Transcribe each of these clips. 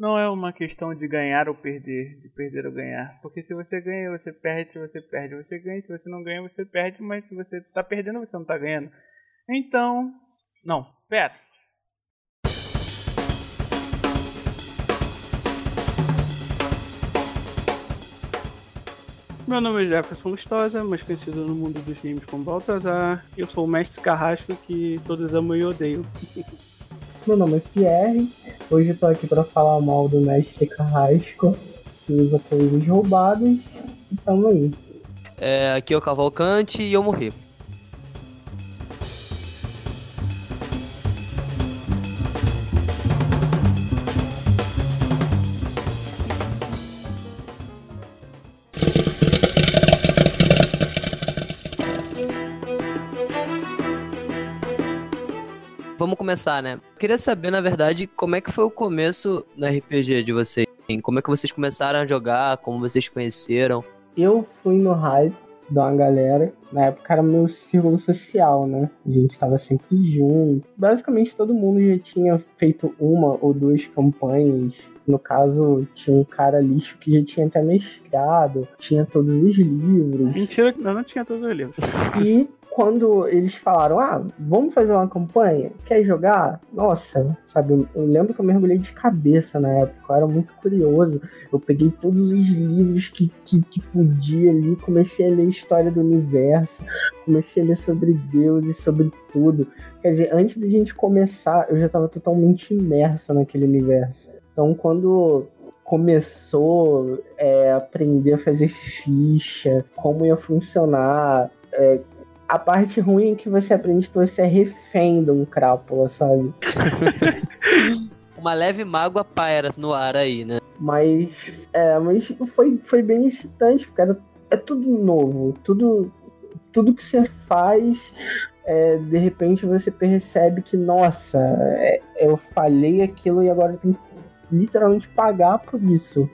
Não é uma questão de ganhar ou perder, de perder ou ganhar. Porque se você ganha, você perde, se você perde, você ganha, se você não ganha, você perde, mas se você tá perdendo, você não tá ganhando. Então. Não, pera. Meu nome é Jefferson Lustosa, mais conhecido no mundo dos games como Baltazar. Eu sou o mestre carrasco que todos amam e odeiam. Meu nome é Pierre. Hoje eu tô aqui para falar mal do mestre carrasco que usa coisas roubadas. E tamo aí. É, aqui é o Cavalcante e eu morri. Começar, né? Queria saber, na verdade, como é que foi o começo no RPG de vocês. Como é que vocês começaram a jogar, como vocês conheceram. Eu fui no hype de uma galera. Na época era meu círculo social, né? A gente estava sempre junto. Basicamente todo mundo já tinha feito uma ou duas campanhas. No caso, tinha um cara lixo que já tinha até mestrado, tinha todos os livros. Mentira, eu não tinha todos os livros. E quando eles falaram, ah, vamos fazer uma campanha, quer jogar? Nossa, sabe, eu lembro que eu mergulhei de cabeça na época, eu era muito curioso. Eu peguei todos os livros que, que, que podia ali, comecei a ler a história do universo, comecei a ler sobre Deus e sobre tudo. Quer dizer, antes da gente começar, eu já estava totalmente imerso naquele universo. Então, quando começou é, aprender a fazer ficha, como ia funcionar, é, a parte ruim é que você aprende que você é refém de um crápula, sabe? Uma leve mágoa paira no ar aí, né? Mas, é, mas foi, foi bem excitante, porque era, é tudo novo, tudo, tudo que você faz, é, de repente você percebe que, nossa, é, eu falhei aquilo e agora eu tenho que literalmente pagar por isso.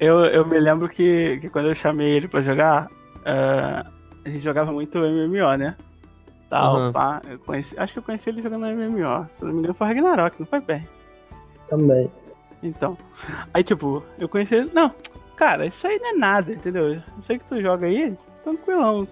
Eu, eu me lembro que, que quando eu chamei ele pra jogar, uh, a gente jogava muito MMO, né? Tal, uhum. pá. Eu conheci, acho que eu conheci ele jogando MMO. Se não me engano, foi Ragnarok, não foi bem? Também. Então. Aí, tipo, eu conheci ele. Não, cara, isso aí não é nada, entendeu? Eu sei que tu joga aí, tranquilão.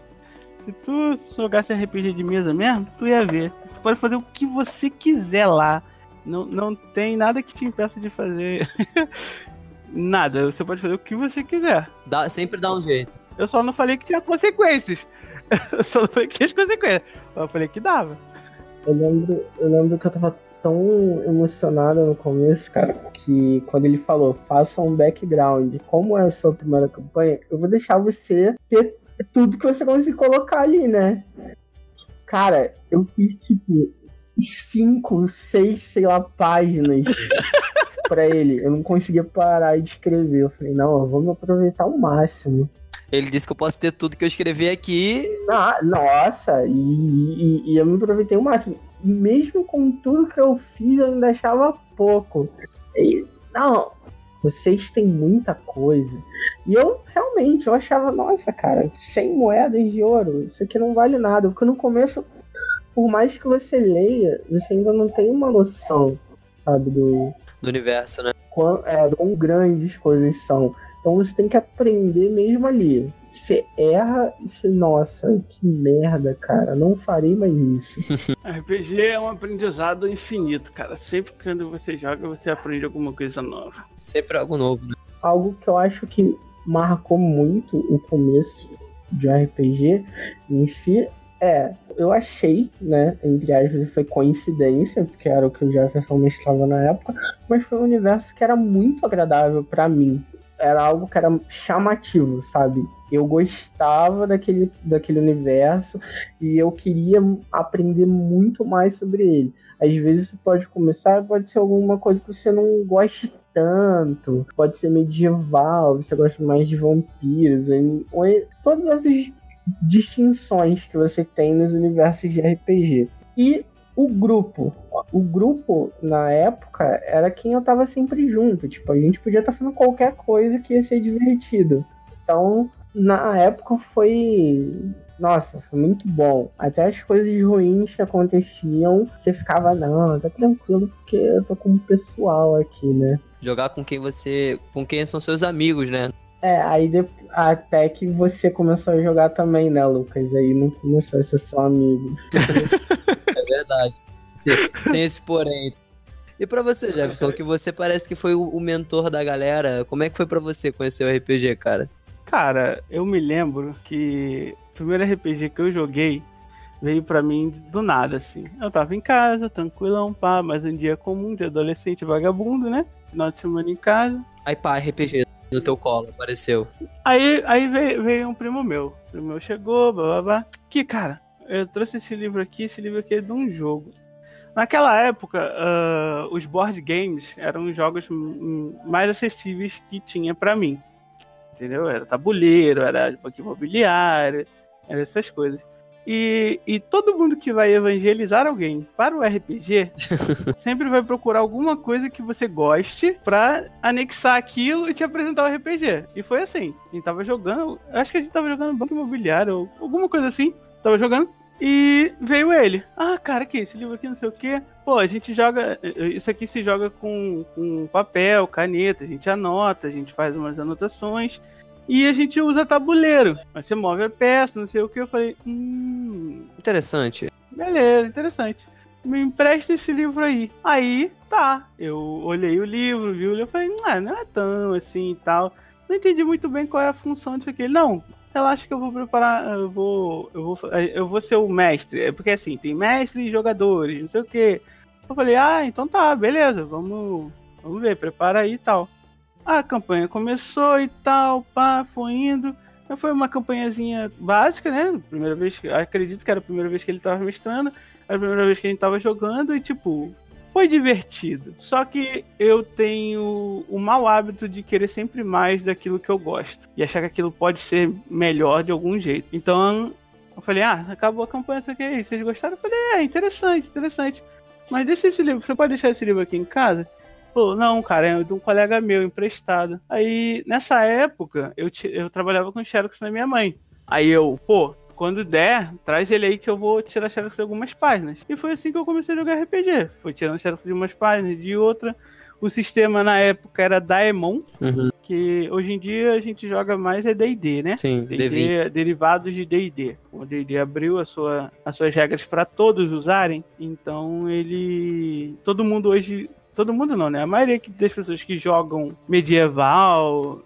Se tu jogasse RPG de mesa mesmo, tu ia ver. Tu pode fazer o que você quiser lá. Não, não tem nada que te impeça de fazer nada. Você pode fazer o que você quiser. Dá, sempre dá um jeito. Eu só não falei que tinha consequências. Eu só não falei que tinha consequências. Eu falei que dava. Eu lembro, eu lembro que eu tava tão emocionado no começo, cara, que quando ele falou, faça um background, como é a sua primeira campanha, eu vou deixar você ter tudo que você conseguir colocar ali, né? Cara, eu fiz tipo cinco, seis, sei lá, páginas pra ele. Eu não conseguia parar de escrever. Eu falei, não, vamos aproveitar o máximo. Ele disse que eu posso ter tudo que eu escrevi aqui. Ah, nossa, e, e, e eu me aproveitei o máximo. E mesmo com tudo que eu fiz, eu ainda achava pouco. E, não, vocês têm muita coisa. E eu realmente, eu achava, nossa, cara, 100 moedas de ouro, isso aqui não vale nada. Porque no começo, por mais que você leia, você ainda não tem uma noção, sabe, do... Do universo, né? Quão, é, quão grandes coisas são. Então você tem que aprender mesmo ali. Você erra e você, nossa, que merda, cara, não farei mais isso. RPG é um aprendizado infinito, cara. Sempre quando você joga, você aprende alguma coisa nova. Sempre algo novo, né? Algo que eu acho que marcou muito o começo de RPG em si é, eu achei, né, entre aspas, foi coincidência, porque era o que o Jefferson mestrava na época, mas foi um universo que era muito agradável para mim era algo que era chamativo, sabe? Eu gostava daquele, daquele universo e eu queria aprender muito mais sobre ele. Às vezes você pode começar, pode ser alguma coisa que você não goste tanto, pode ser medieval, você gosta mais de vampiros, ou, todas essas distinções que você tem nos universos de RPG. E o grupo. O grupo, na época, era quem eu tava sempre junto. Tipo, a gente podia estar tá fazendo qualquer coisa que ia ser divertido. Então, na época foi. Nossa, foi muito bom. Até as coisas ruins que aconteciam, você ficava, não, tá tranquilo, porque eu tô com o pessoal aqui, né? Jogar com quem você. com quem são seus amigos, né? É, aí de... até que você começou a jogar também, né, Lucas? Aí não começou a ser só amigo. Tem esse porém. E para você, Jefferson, que você parece que foi o mentor da galera, como é que foi para você conhecer o RPG, cara? Cara, eu me lembro que o primeiro RPG que eu joguei veio para mim do nada, assim. Eu tava em casa, tranquilão, pá, mas um dia comum de adolescente vagabundo, né? Final de semana em casa. Aí pá, RPG no teu colo, apareceu. Aí, aí veio, veio um primo meu. O primo meu chegou, blá blá blá. Que, cara, eu trouxe esse livro aqui, esse livro aqui é de um jogo. Naquela época, uh, os board games eram os jogos mais acessíveis que tinha para mim. Entendeu? Era tabuleiro, era banco imobiliário, era essas coisas. E, e todo mundo que vai evangelizar alguém para o RPG sempre vai procurar alguma coisa que você goste para anexar aquilo e te apresentar o RPG. E foi assim. A gente tava jogando, acho que a gente tava jogando banco imobiliário ou alguma coisa assim. Tava jogando. E veio ele. Ah, cara, que esse livro aqui não sei o que. Pô, a gente joga. Isso aqui se joga com, com papel, caneta, a gente anota, a gente faz umas anotações. E a gente usa tabuleiro. Mas você move a peça, não sei o que. Eu falei, hum. Interessante. Beleza, interessante. Me empresta esse livro aí. Aí, tá. Eu olhei o livro, vi o livro, eu falei, ah, não é tão assim e tal. Não entendi muito bem qual é a função disso aqui. Não, relaxa que eu vou preparar, eu vou, eu vou, eu vou ser o mestre. É porque assim, tem mestre e jogadores, não sei o que. Eu falei, ah, então tá, beleza, vamos, vamos ver, prepara aí e tal. A campanha começou e tal, pá, foi indo. Foi uma campanhazinha básica, né? Primeira vez, acredito que era a primeira vez que ele tava mestrando, era a primeira vez que a gente tava jogando e tipo, foi divertido. Só que eu tenho o mau hábito de querer sempre mais daquilo que eu gosto. E achar que aquilo pode ser melhor de algum jeito. Então, eu falei, ah, acabou a campanha, isso aqui, vocês gostaram? Eu falei, é, interessante, interessante. Mas deixa esse livro, você pode deixar esse livro aqui em casa? Pô, não, cara, é de um colega meu, emprestado. Aí, nessa época, eu, eu trabalhava com Xerox na minha mãe. Aí eu, pô, quando der, traz ele aí que eu vou tirar xerox de algumas páginas. E foi assim que eu comecei a jogar RPG. Foi tirando xerox de umas páginas, de outra. O sistema na época era Daemon, uhum. que hoje em dia a gente joga mais é D&D, né? Sim, D&D, derivados de D&D. O D&D abriu a sua, as suas regras para todos usarem, então ele... Todo mundo hoje... Todo mundo não, né? A maioria das pessoas que jogam medieval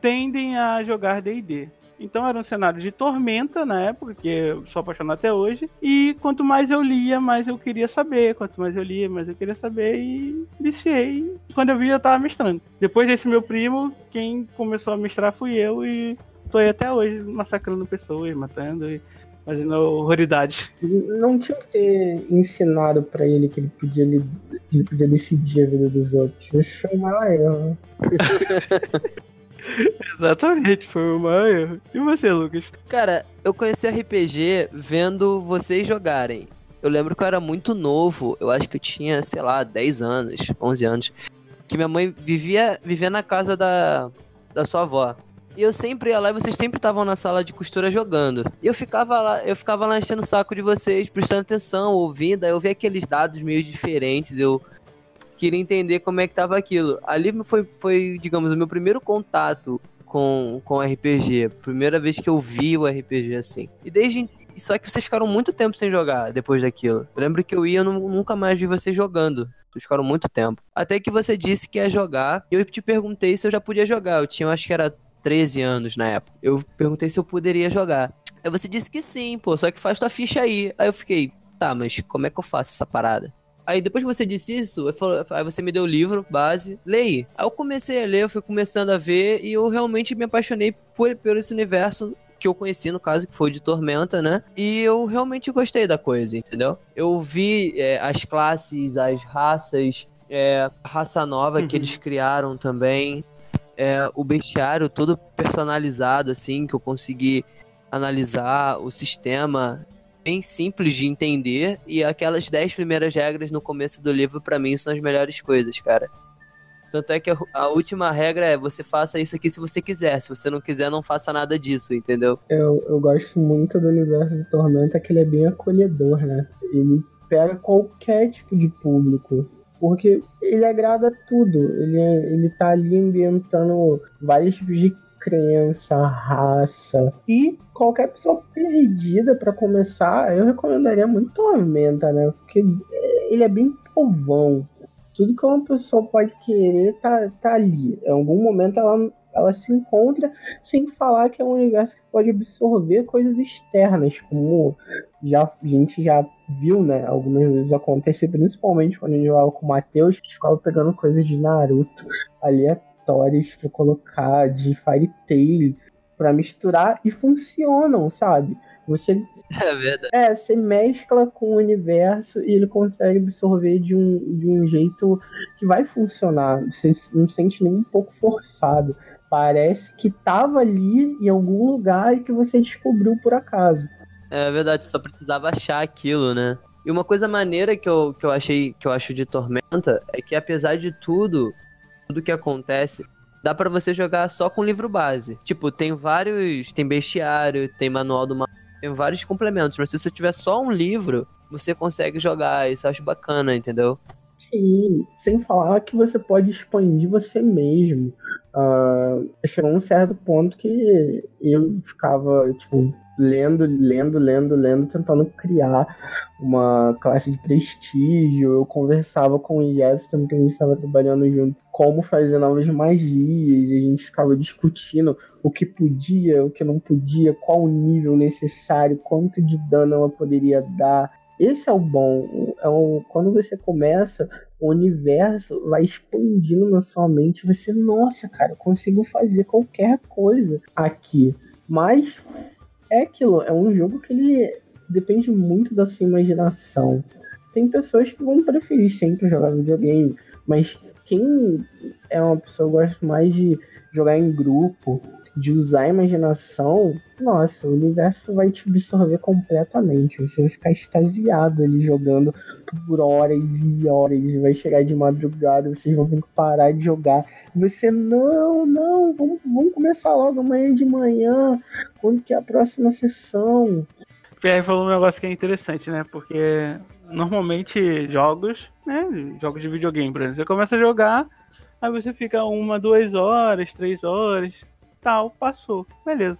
tendem a jogar D&D. Então era um cenário de tormenta na época, que eu sou apaixonado até hoje. E quanto mais eu lia, mais eu queria saber. Quanto mais eu lia, mais eu queria saber. E viciei. Quando eu vi, eu tava mestrando. Depois desse meu primo, quem começou a mestrar fui eu. E tô aí até hoje massacrando pessoas, matando e fazendo horroridade. Não tinha que ter ensinado para ele que ele podia, ele podia decidir a vida dos outros. Esse foi o maior erro. Exatamente, foi o erro. E você, Lucas? Cara, eu conheci RPG vendo vocês jogarem. Eu lembro que eu era muito novo, eu acho que eu tinha, sei lá, 10 anos, 11 anos. Que minha mãe vivia, vivia na casa da, da sua avó. E eu sempre ia lá e vocês sempre estavam na sala de costura jogando. E eu ficava lá, eu ficava lá enchendo o saco de vocês, prestando atenção, ouvindo, aí eu via aqueles dados meio diferentes, eu queria entender como é que tava aquilo. Ali foi, foi digamos, o meu primeiro contato com, com RPG. Primeira vez que eu vi o RPG assim. E desde. Só que vocês ficaram muito tempo sem jogar depois daquilo. Eu lembro que eu ia e nunca mais vi vocês jogando. Vocês ficaram muito tempo. Até que você disse que ia jogar. E eu te perguntei se eu já podia jogar. Eu tinha, eu acho que era 13 anos na época. Eu perguntei se eu poderia jogar. Aí você disse que sim, pô, só que faz tua ficha aí. Aí eu fiquei, tá, mas como é que eu faço essa parada? Aí depois que você disse isso, falou, aí você me deu o livro, base, leia. Aí eu comecei a ler, eu fui começando a ver e eu realmente me apaixonei por, por esse universo que eu conheci, no caso, que foi de Tormenta, né? E eu realmente gostei da coisa, entendeu? Eu vi é, as classes, as raças, é, a raça nova uhum. que eles criaram também, é, o bestiário todo personalizado, assim, que eu consegui analisar, o sistema bem simples de entender e aquelas 10 primeiras regras no começo do livro para mim são as melhores coisas, cara. Tanto é que a, a, última regra é você faça isso aqui se você quiser. Se você não quiser, não faça nada disso, entendeu? Eu, eu gosto muito do universo de Tormenta, que ele é bem acolhedor, né? Ele pega qualquer tipo de público. Porque ele agrada tudo. Ele, ele tá ali ambientando vários tipos de crença, raça. E qualquer pessoa perdida para começar, eu recomendaria muito Tormenta, né? Porque ele é bem povão. Tudo que uma pessoa pode querer tá, tá ali. Em algum momento ela, ela se encontra, sem falar que é um universo que pode absorver coisas externas, como já, a gente já viu, né? Algumas vezes acontecer, principalmente quando a gente jogava com o Matheus, que ficava pegando coisas de Naruto aleatórias para colocar, de Fairy Tail, para misturar e funcionam, sabe? Você é verdade. É, você mescla com o universo e ele consegue absorver de um, de um jeito que vai funcionar. Você não sente nem um pouco forçado. Parece que tava ali em algum lugar e que você descobriu por acaso. É verdade, você só precisava achar aquilo, né? E uma coisa maneira que eu, que eu achei que eu acho de Tormenta é que apesar de tudo, tudo que acontece, dá para você jogar só com livro base. Tipo, tem vários, tem bestiário, tem manual do tem vários complementos, mas se você tiver só um livro, você consegue jogar, isso eu acho bacana, entendeu? Sim, sem falar que você pode expandir você mesmo. Uh, chegou um certo ponto que eu ficava, tipo, lendo, lendo, lendo, lendo, tentando criar uma classe de prestígio. Eu conversava com o Jefferson, que a gente estava trabalhando junto, como fazer novas magias, e a gente ficava discutindo o que podia, o que não podia, qual o nível necessário, quanto de dano ela poderia dar. Esse é o bom. É o, quando você começa, o universo vai expandindo na sua mente. Você, nossa, cara, eu consigo fazer qualquer coisa aqui. Mas é aquilo, é um jogo que ele depende muito da sua imaginação. Tem pessoas que vão preferir sempre jogar videogame, mas quem é uma pessoa que gosta mais de jogar em grupo, de usar a imaginação, nossa, o universo vai te absorver completamente. Você vai ficar extasiado ali jogando por horas e horas. E vai chegar de madrugada, vocês vão ter que parar de jogar. E você, não, não, vamos, vamos começar logo amanhã de manhã. Quando que é a próxima sessão? Pierre falou um negócio que é interessante, né? Porque normalmente jogos, né? Jogos de videogame, por exemplo, você começa a jogar, aí você fica uma, duas horas, três horas tal, passou, beleza.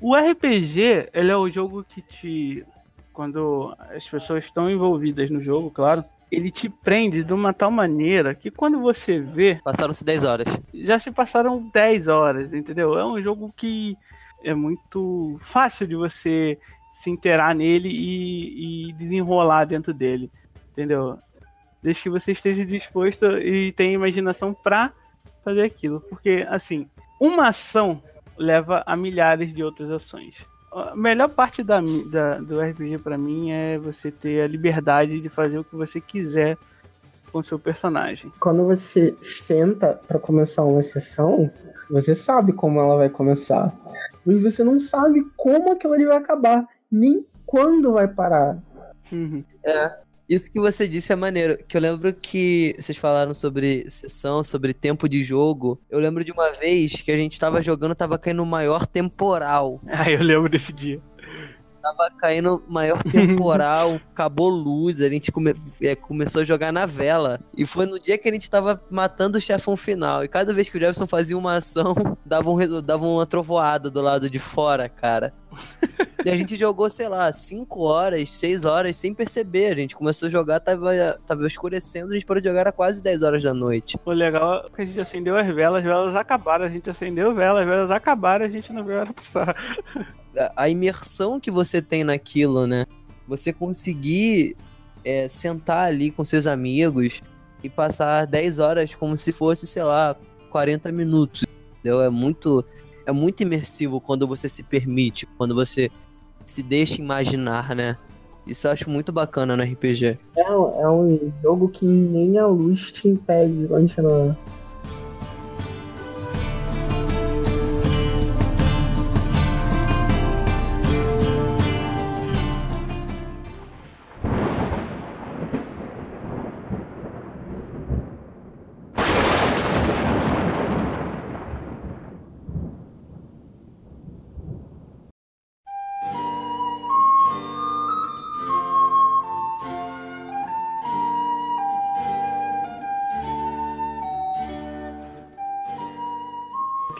O RPG, ele é o jogo que te. Quando as pessoas estão envolvidas no jogo, claro, ele te prende de uma tal maneira que quando você vê. Passaram-se 10 horas. Já se passaram 10 horas, entendeu? É um jogo que é muito fácil de você se inteirar nele e, e desenrolar dentro dele, entendeu? Desde que você esteja disposto e tenha imaginação para fazer aquilo. Porque, assim, uma ação leva a milhares de outras ações. A melhor parte da, da do RPG para mim é você ter a liberdade de fazer o que você quiser com o seu personagem. Quando você senta para começar uma sessão, você sabe como ela vai começar, mas você não sabe como aquilo ali vai acabar, nem quando vai parar. Uhum. É. Isso que você disse é maneiro. Que eu lembro que vocês falaram sobre sessão, sobre tempo de jogo. Eu lembro de uma vez que a gente tava jogando, tava caindo o maior temporal. Ah, eu lembro desse dia. Tava caindo maior temporal, acabou luz, a gente come, é, começou a jogar na vela. E foi no dia que a gente tava matando o chefão final. E cada vez que o Jefferson fazia uma ação, dava, um, dava uma trovoada do lado de fora, cara. E a gente jogou, sei lá, 5 horas, 6 horas sem perceber. A gente começou a jogar, tava, tava escurecendo, a gente parou de jogar a quase 10 horas da noite. O legal é que a gente acendeu as velas, as velas acabaram, a gente acendeu velas, as velas acabaram, a gente não viu ela passar. A, a imersão que você tem naquilo, né? Você conseguir é, sentar ali com seus amigos e passar 10 horas como se fosse, sei lá, 40 minutos. Entendeu? É muito é muito imersivo quando você se permite, quando você se deixa imaginar, né? Isso eu acho muito bacana no RPG. É, é um jogo que nem a luz te impede de continuar.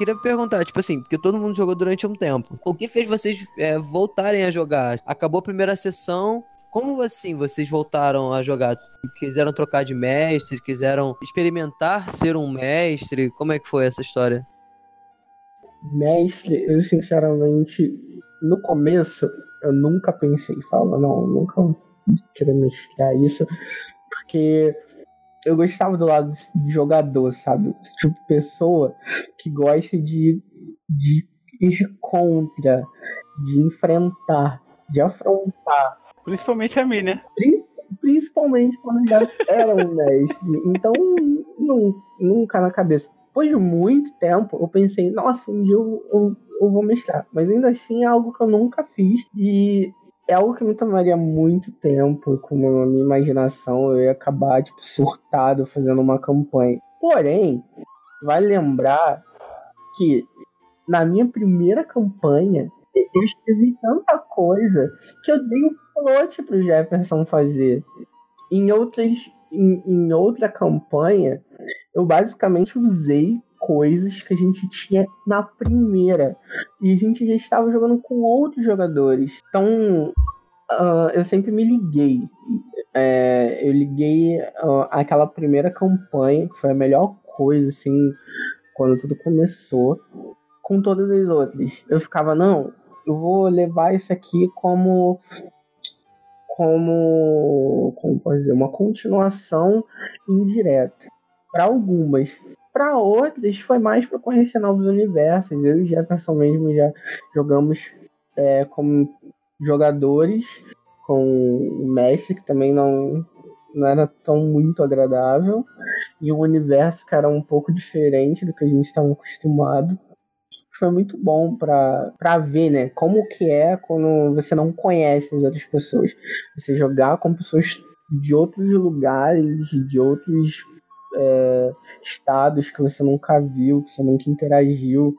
Queria perguntar, tipo assim, porque todo mundo jogou durante um tempo. O que fez vocês é, voltarem a jogar? Acabou a primeira sessão, como assim vocês voltaram a jogar? Quiseram trocar de mestre? Quiseram experimentar ser um mestre? Como é que foi essa história? Mestre, eu sinceramente, no começo, eu nunca pensei, fala, não, nunca queria mestrar isso, porque eu gostava do lado de jogador, sabe? Tipo, pessoa que gosta de, de ir contra, de enfrentar, de afrontar. Principalmente a mim, né? Principalmente quando já era um mestre. Então, nunca na cabeça. Depois de muito tempo, eu pensei, nossa, um dia eu, eu, eu vou mestrar. Mas ainda assim é algo que eu nunca fiz. E é algo que me tomaria muito tempo, com a minha imaginação, eu ia acabar, tipo, surtado fazendo uma campanha. Porém, vai lembrar que na minha primeira campanha, eu escrevi tanta coisa que eu dei um plot pro Jefferson fazer. Em outras, em, em outra campanha, eu basicamente usei coisas que a gente tinha na primeira. E a gente já estava jogando com outros jogadores. Então, uh, eu sempre me liguei. É, eu liguei uh, aquela primeira campanha, que foi a melhor coisa, assim, quando tudo começou, com todas as outras. Eu ficava, não, eu vou levar isso aqui como como como pode dizer uma continuação indireta para algumas para outras, foi mais para conhecer novos universos. Eu e Jefferson mesmo já jogamos é, como jogadores, com o mestre, que também não, não era tão muito agradável, e um universo que era um pouco diferente do que a gente estava acostumado. Foi muito bom para ver, né, como que é quando você não conhece as outras pessoas. Você jogar com pessoas de outros lugares, de outros é, estados que você nunca viu, que você nunca interagiu.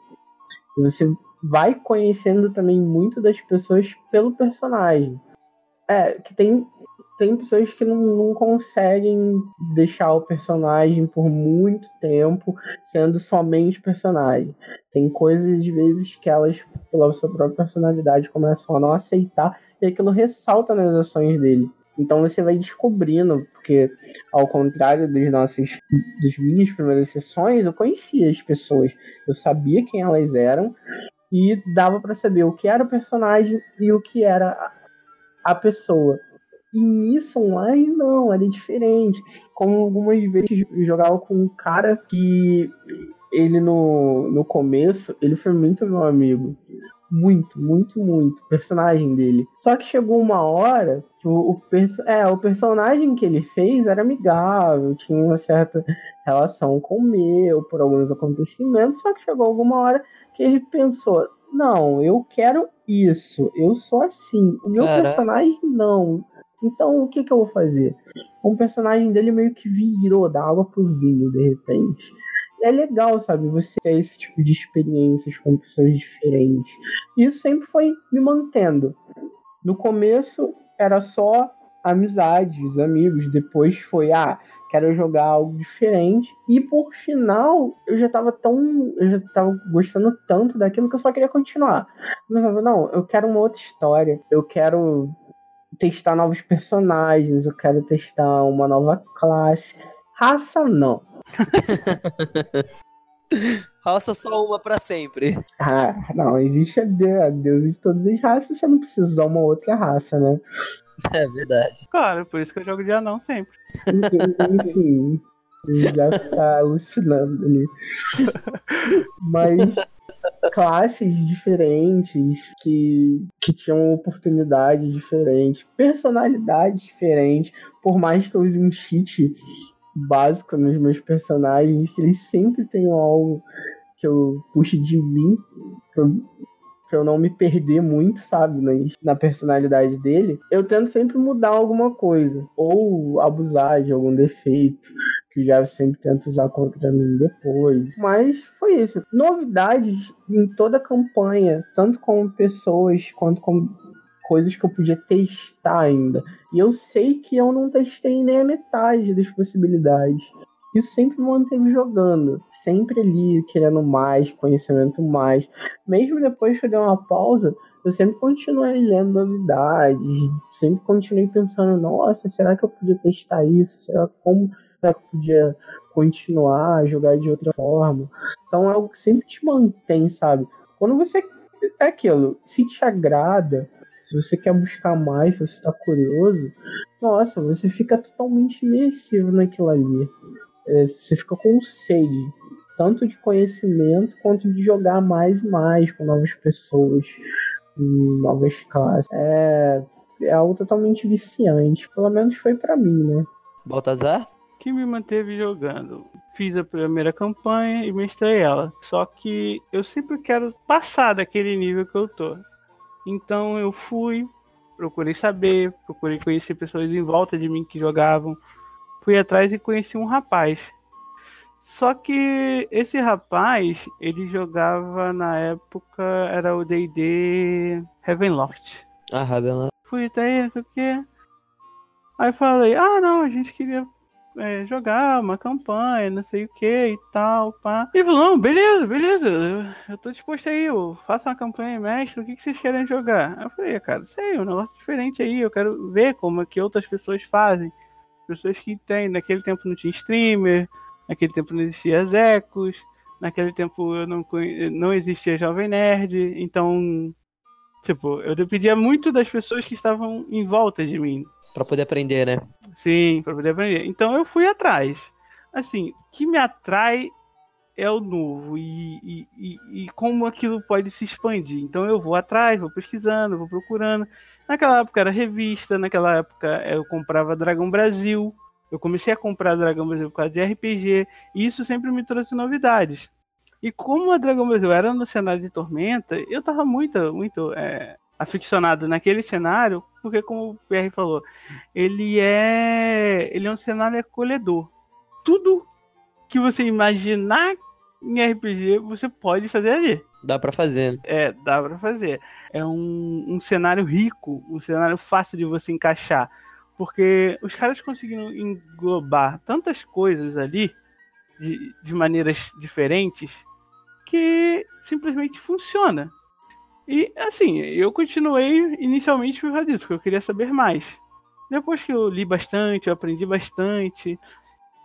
E você vai conhecendo também muito das pessoas pelo personagem. É, que tem, tem pessoas que não, não conseguem deixar o personagem por muito tempo sendo somente personagem. Tem coisas, às vezes, que elas, pela sua própria personalidade, começam a não aceitar e aquilo ressalta nas ações dele. Então você vai descobrindo, porque ao contrário das nossas das minhas primeiras sessões, eu conhecia as pessoas, eu sabia quem elas eram e dava para saber o que era o personagem e o que era a pessoa. E nisso online não, era diferente. Como algumas vezes eu jogava com um cara que ele no, no começo, ele foi muito meu amigo. Muito, muito, muito. O personagem dele. Só que chegou uma hora que o, o, perso é, o personagem que ele fez era amigável, tinha uma certa relação com o meu, por alguns acontecimentos. Só que chegou alguma hora que ele pensou: não, eu quero isso, eu sou assim. O meu Caraca. personagem não. Então o que, que eu vou fazer? Um personagem dele meio que virou da água pro vinho, de repente é legal, sabe? Você ter esse tipo de experiências com pessoas diferentes. Isso sempre foi me mantendo. No começo era só amizades, amigos. Depois foi, ah, quero jogar algo diferente. E por final, eu já tava tão. Eu já tava gostando tanto daquilo que eu só queria continuar. Mas não, eu quero uma outra história. Eu quero testar novos personagens. Eu quero testar uma nova classe. Raça não. Raça só uma para sempre. Ah, não, existe a Deus de todas as raças, você não precisa usar uma outra raça, né? É verdade. Claro, por isso que eu jogo de anão sempre. Enfim, já tá alucinando ali. Mas classes diferentes que, que tinham oportunidades diferentes, personalidades diferentes, por mais que eu use um cheat básico nos meus personagens, que eles sempre tenham algo que eu puxe de mim, pra eu, pra eu não me perder muito, sabe, na, na personalidade dele. Eu tento sempre mudar alguma coisa, ou abusar de algum defeito, que já sempre tento usar contra mim depois. Mas foi isso. Novidades em toda a campanha, tanto com pessoas quanto com coisas que eu podia testar ainda. E eu sei que eu não testei nem a metade das possibilidades. isso sempre me manteve jogando, sempre ali querendo mais, conhecimento mais. Mesmo depois que eu dei uma pausa, eu sempre continuei lendo novidades, sempre continuei pensando, nossa, será que eu podia testar isso? Será como será que eu podia continuar jogar de outra forma? Então é algo que sempre te mantém, sabe? Quando você é aquilo, se te agrada, se você quer buscar mais, se você está curioso, nossa, você fica totalmente imersivo naquilo ali. É, você fica com sede, tanto de conhecimento quanto de jogar mais e mais com novas pessoas, novas classes. É, é algo totalmente viciante, pelo menos foi para mim, né? Baltazar? Que me manteve jogando. Fiz a primeira campanha e mestrei ela. Só que eu sempre quero passar daquele nível que eu tô. Então eu fui, procurei saber, procurei conhecer pessoas em volta de mim que jogavam. Fui atrás e conheci um rapaz. Só que esse rapaz, ele jogava na época, era o D&D Heavenloft. Ah, Ravenloft. Fui até o quê. Aí falei, ah não, a gente queria é, jogar uma campanha, não sei o que e tal, pá. Ele falou, não, beleza, beleza, eu, eu tô disposto aí, eu faço uma campanha mestre, o que, que vocês querem jogar? Eu falei, cara, sei, um negócio diferente aí, eu quero ver como é que outras pessoas fazem. Pessoas que tem, naquele tempo não tinha streamer, naquele tempo não existia Ecos, naquele tempo eu não, não existia Jovem Nerd, então, tipo, eu dependia muito das pessoas que estavam em volta de mim. Pra poder aprender, né? Sim, pra poder aprender. Então eu fui atrás. Assim, o que me atrai é o novo e, e, e, e, como aquilo pode se expandir. Então eu vou atrás, vou pesquisando, vou procurando. Naquela época era revista, naquela época eu comprava Dragão Brasil. Eu comecei a comprar Dragão Brasil por causa de RPG, e isso sempre me trouxe novidades. E como a Dragão Brasil era no cenário de Tormenta, eu tava muito, muito é, aficionado naquele cenário, porque como o PR falou, ele é ele é um cenário acolhedor. Tudo que você imaginar em RPG, você pode fazer ali. Dá para fazer. Né? É, dá para fazer. É um, um cenário rico, um cenário fácil de você encaixar. Porque os caras conseguiram englobar tantas coisas ali, de, de maneiras diferentes, que simplesmente funciona. E assim, eu continuei inicialmente por causa disso, porque eu queria saber mais. Depois que eu li bastante, eu aprendi bastante,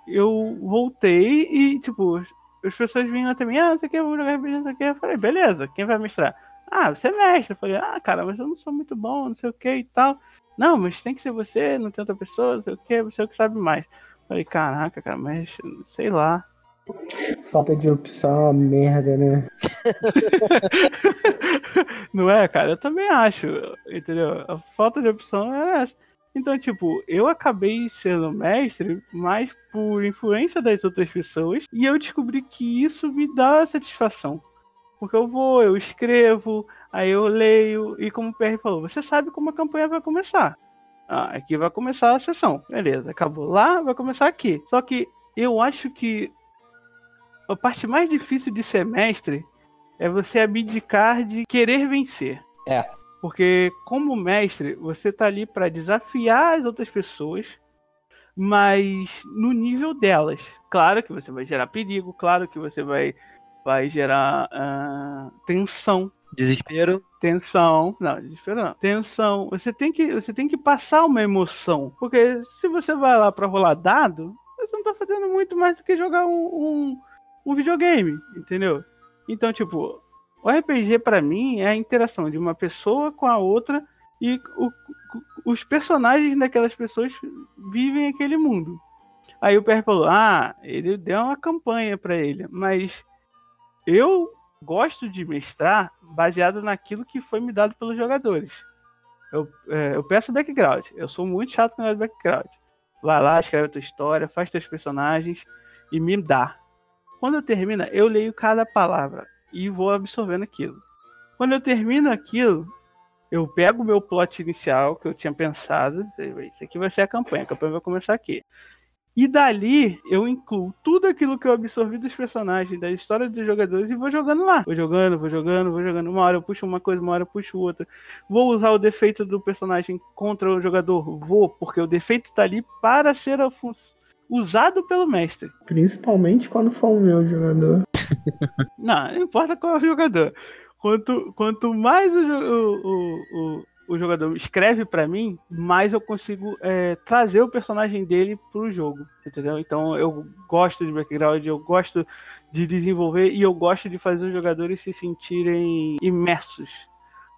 eu voltei e, tipo, as pessoas vinham até mim, ah, você quer jogar RPG, não sei o que. Eu falei, beleza, quem vai mestrar? Ah, você é mestre. Eu falei, ah, cara, mas eu não sou muito bom, não sei o que e tal. Não, mas tem que ser você, não tem outra pessoa, não sei o que, você é o que sabe mais. Eu falei, caraca, cara, mas sei lá. Falta de opção é uma merda, né? Não é, cara? Eu também acho, entendeu? A falta de opção é essa. Então, tipo, eu acabei sendo mestre mais por influência das outras pessoas e eu descobri que isso me dá satisfação. Porque eu vou, eu escrevo, aí eu leio e como o PR falou, você sabe como a campanha vai começar. Ah, aqui vai começar a sessão. Beleza, acabou lá, vai começar aqui. Só que eu acho que a parte mais difícil de semestre é você abdicar de querer vencer. É. Porque como mestre, você tá ali para desafiar as outras pessoas, mas no nível delas. Claro que você vai gerar perigo, claro que você vai vai gerar uh, tensão. Desespero. Tensão. Não, desespero não. Tensão. Você tem que, você tem que passar uma emoção. Porque se você vai lá pra rolar dado, você não tá fazendo muito mais do que jogar um, um um videogame, entendeu? Então, tipo, o RPG para mim é a interação de uma pessoa com a outra e o, os personagens daquelas pessoas vivem aquele mundo. Aí o PR falou: "Ah, ele deu uma campanha para ele, mas eu gosto de mestrar baseado naquilo que foi me dado pelos jogadores. Eu, é, eu peço background. Eu sou muito chato com o background. Vai lá, escreve a tua história, faz teus personagens e me dá. Quando eu termino, eu leio cada palavra e vou absorvendo aquilo. Quando eu termino aquilo, eu pego o meu plot inicial que eu tinha pensado, isso aqui vai ser a campanha, a campanha vai começar aqui. E dali eu incluo tudo aquilo que eu absorvi dos personagens, da história dos jogadores e vou jogando lá. Vou jogando, vou jogando, vou jogando. Uma hora eu puxo uma coisa, uma hora eu puxo outra. Vou usar o defeito do personagem contra o jogador? Vou, porque o defeito tá ali para ser a função usado pelo mestre. Principalmente quando for o meu jogador. Não, não importa qual é o jogador. Quanto, quanto mais o, o, o, o jogador escreve para mim, mais eu consigo é, trazer o personagem dele pro jogo, entendeu? Então eu gosto de background, eu gosto de desenvolver e eu gosto de fazer os jogadores se sentirem imersos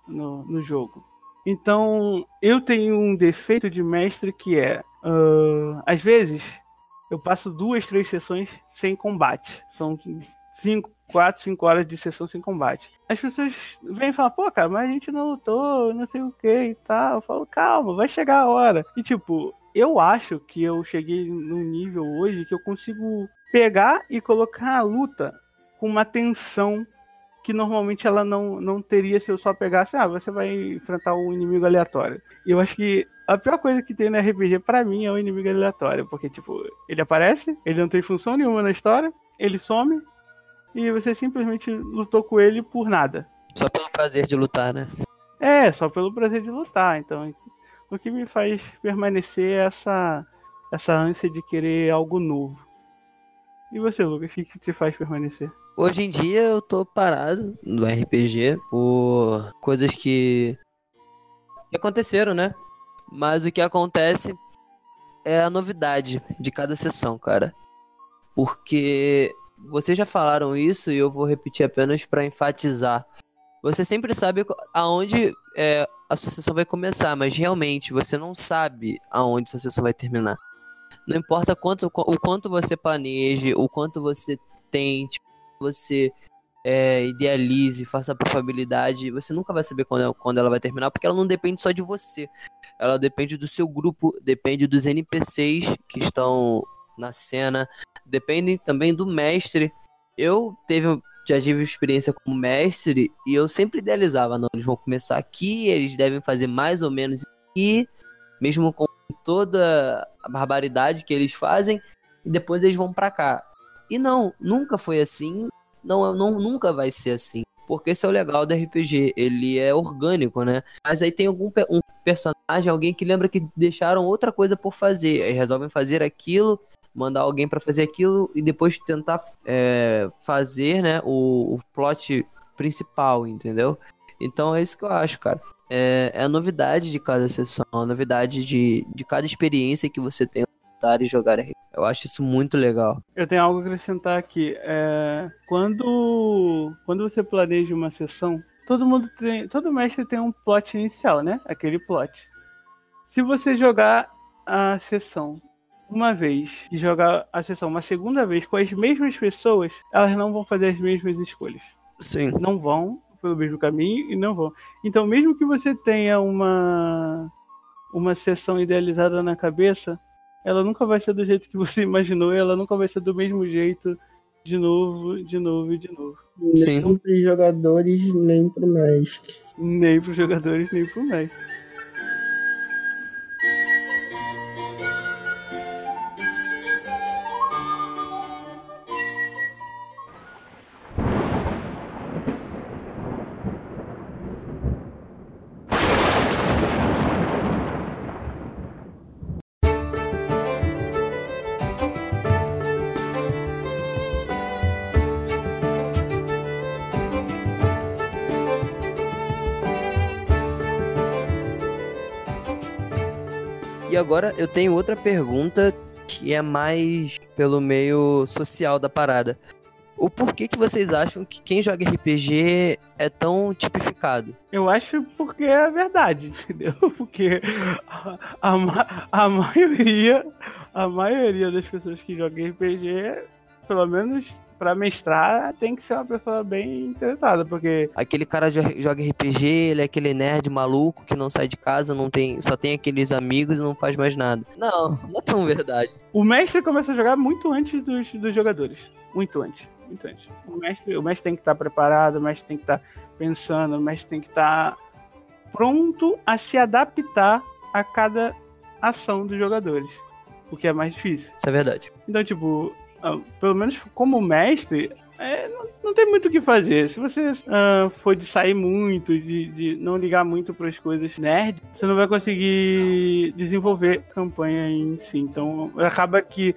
no, no jogo. Então eu tenho um defeito de mestre que é, uh, às vezes eu passo duas, três sessões sem combate. São cinco, quatro, cinco horas de sessão sem combate. As pessoas vêm falar, pô, cara, mas a gente não lutou, não sei o que e tal. Eu falo, calma, vai chegar a hora. E tipo, eu acho que eu cheguei num nível hoje que eu consigo pegar e colocar a luta com uma tensão que normalmente ela não, não teria se eu só pegasse, ah, você vai enfrentar um inimigo aleatório. E eu acho que a pior coisa que tem no RPG para mim é o inimigo aleatório, porque tipo, ele aparece, ele não tem função nenhuma na história, ele some e você simplesmente lutou com ele por nada. Só pelo prazer de lutar, né? É, só pelo prazer de lutar. Então, o que me faz permanecer é essa, essa ânsia de querer algo novo. E você, Lucas, o que, que te faz permanecer? Hoje em dia eu tô parado no RPG por coisas que, que aconteceram, né? Mas o que acontece é a novidade de cada sessão, cara. Porque vocês já falaram isso e eu vou repetir apenas para enfatizar. Você sempre sabe aonde é, a sua sessão vai começar, mas realmente você não sabe aonde sua sessão vai terminar. Não importa quanto, o quanto você planeje, o quanto você tente, você é, idealize, faça a probabilidade, você nunca vai saber quando, quando ela vai terminar, porque ela não depende só de você. Ela depende do seu grupo, depende dos NPCs que estão na cena, depende também do mestre. Eu teve, já tive experiência como mestre e eu sempre idealizava, não, eles vão começar aqui, eles devem fazer mais ou menos aqui, mesmo com toda a barbaridade que eles fazem, e depois eles vão para cá. E não, nunca foi assim, não, não nunca vai ser assim. Porque esse é o legal do RPG, ele é orgânico, né? Mas aí tem algum um personagem, alguém que lembra que deixaram outra coisa por fazer, aí resolvem fazer aquilo mandar alguém para fazer aquilo e depois tentar é, fazer, né, o, o, plot principal, entendeu? Então é isso que eu acho, cara. É, é a novidade de cada sessão, a novidade de, de cada experiência que você tem e jogar RPG. Eu acho isso muito legal. Eu tenho algo a acrescentar aqui. É, quando, quando você planeja uma sessão, todo mundo tem. Todo mestre tem um plot inicial, né? Aquele plot. Se você jogar a sessão uma vez e jogar a sessão uma segunda vez com as mesmas pessoas, elas não vão fazer as mesmas escolhas. Sim. Não vão pelo mesmo caminho e não vão. Então, mesmo que você tenha uma uma sessão idealizada na cabeça, ela nunca vai ser do jeito que você imaginou, ela nunca vai ser do mesmo jeito de novo, de novo e de novo. Sim. Nem para os jogadores, nem para o mestre. Nem para os jogadores, nem para o mestre. Agora eu tenho outra pergunta que é mais pelo meio social da parada. O porquê que vocês acham que quem joga RPG é tão tipificado? Eu acho porque é verdade, entendeu? Porque a, a, a maioria, a maioria das pessoas que jogam RPG, pelo menos pra mestrar, tem que ser uma pessoa bem interessada, porque. Aquele cara joga RPG, ele é aquele nerd maluco que não sai de casa, não tem, só tem aqueles amigos e não faz mais nada. Não, não é tão verdade. O mestre começa a jogar muito antes dos, dos jogadores. Muito antes. Muito antes. O mestre, o mestre tem que estar preparado, o mestre tem que estar pensando, o mestre tem que estar pronto a se adaptar a cada ação dos jogadores. O que é mais difícil. Isso é verdade. Então, tipo, pelo menos como mestre, é, não, não, tem muito o que fazer. Se você uh, for de sair muito, de, de não ligar muito para as coisas nerd, você não vai conseguir desenvolver a campanha em si. Então acaba que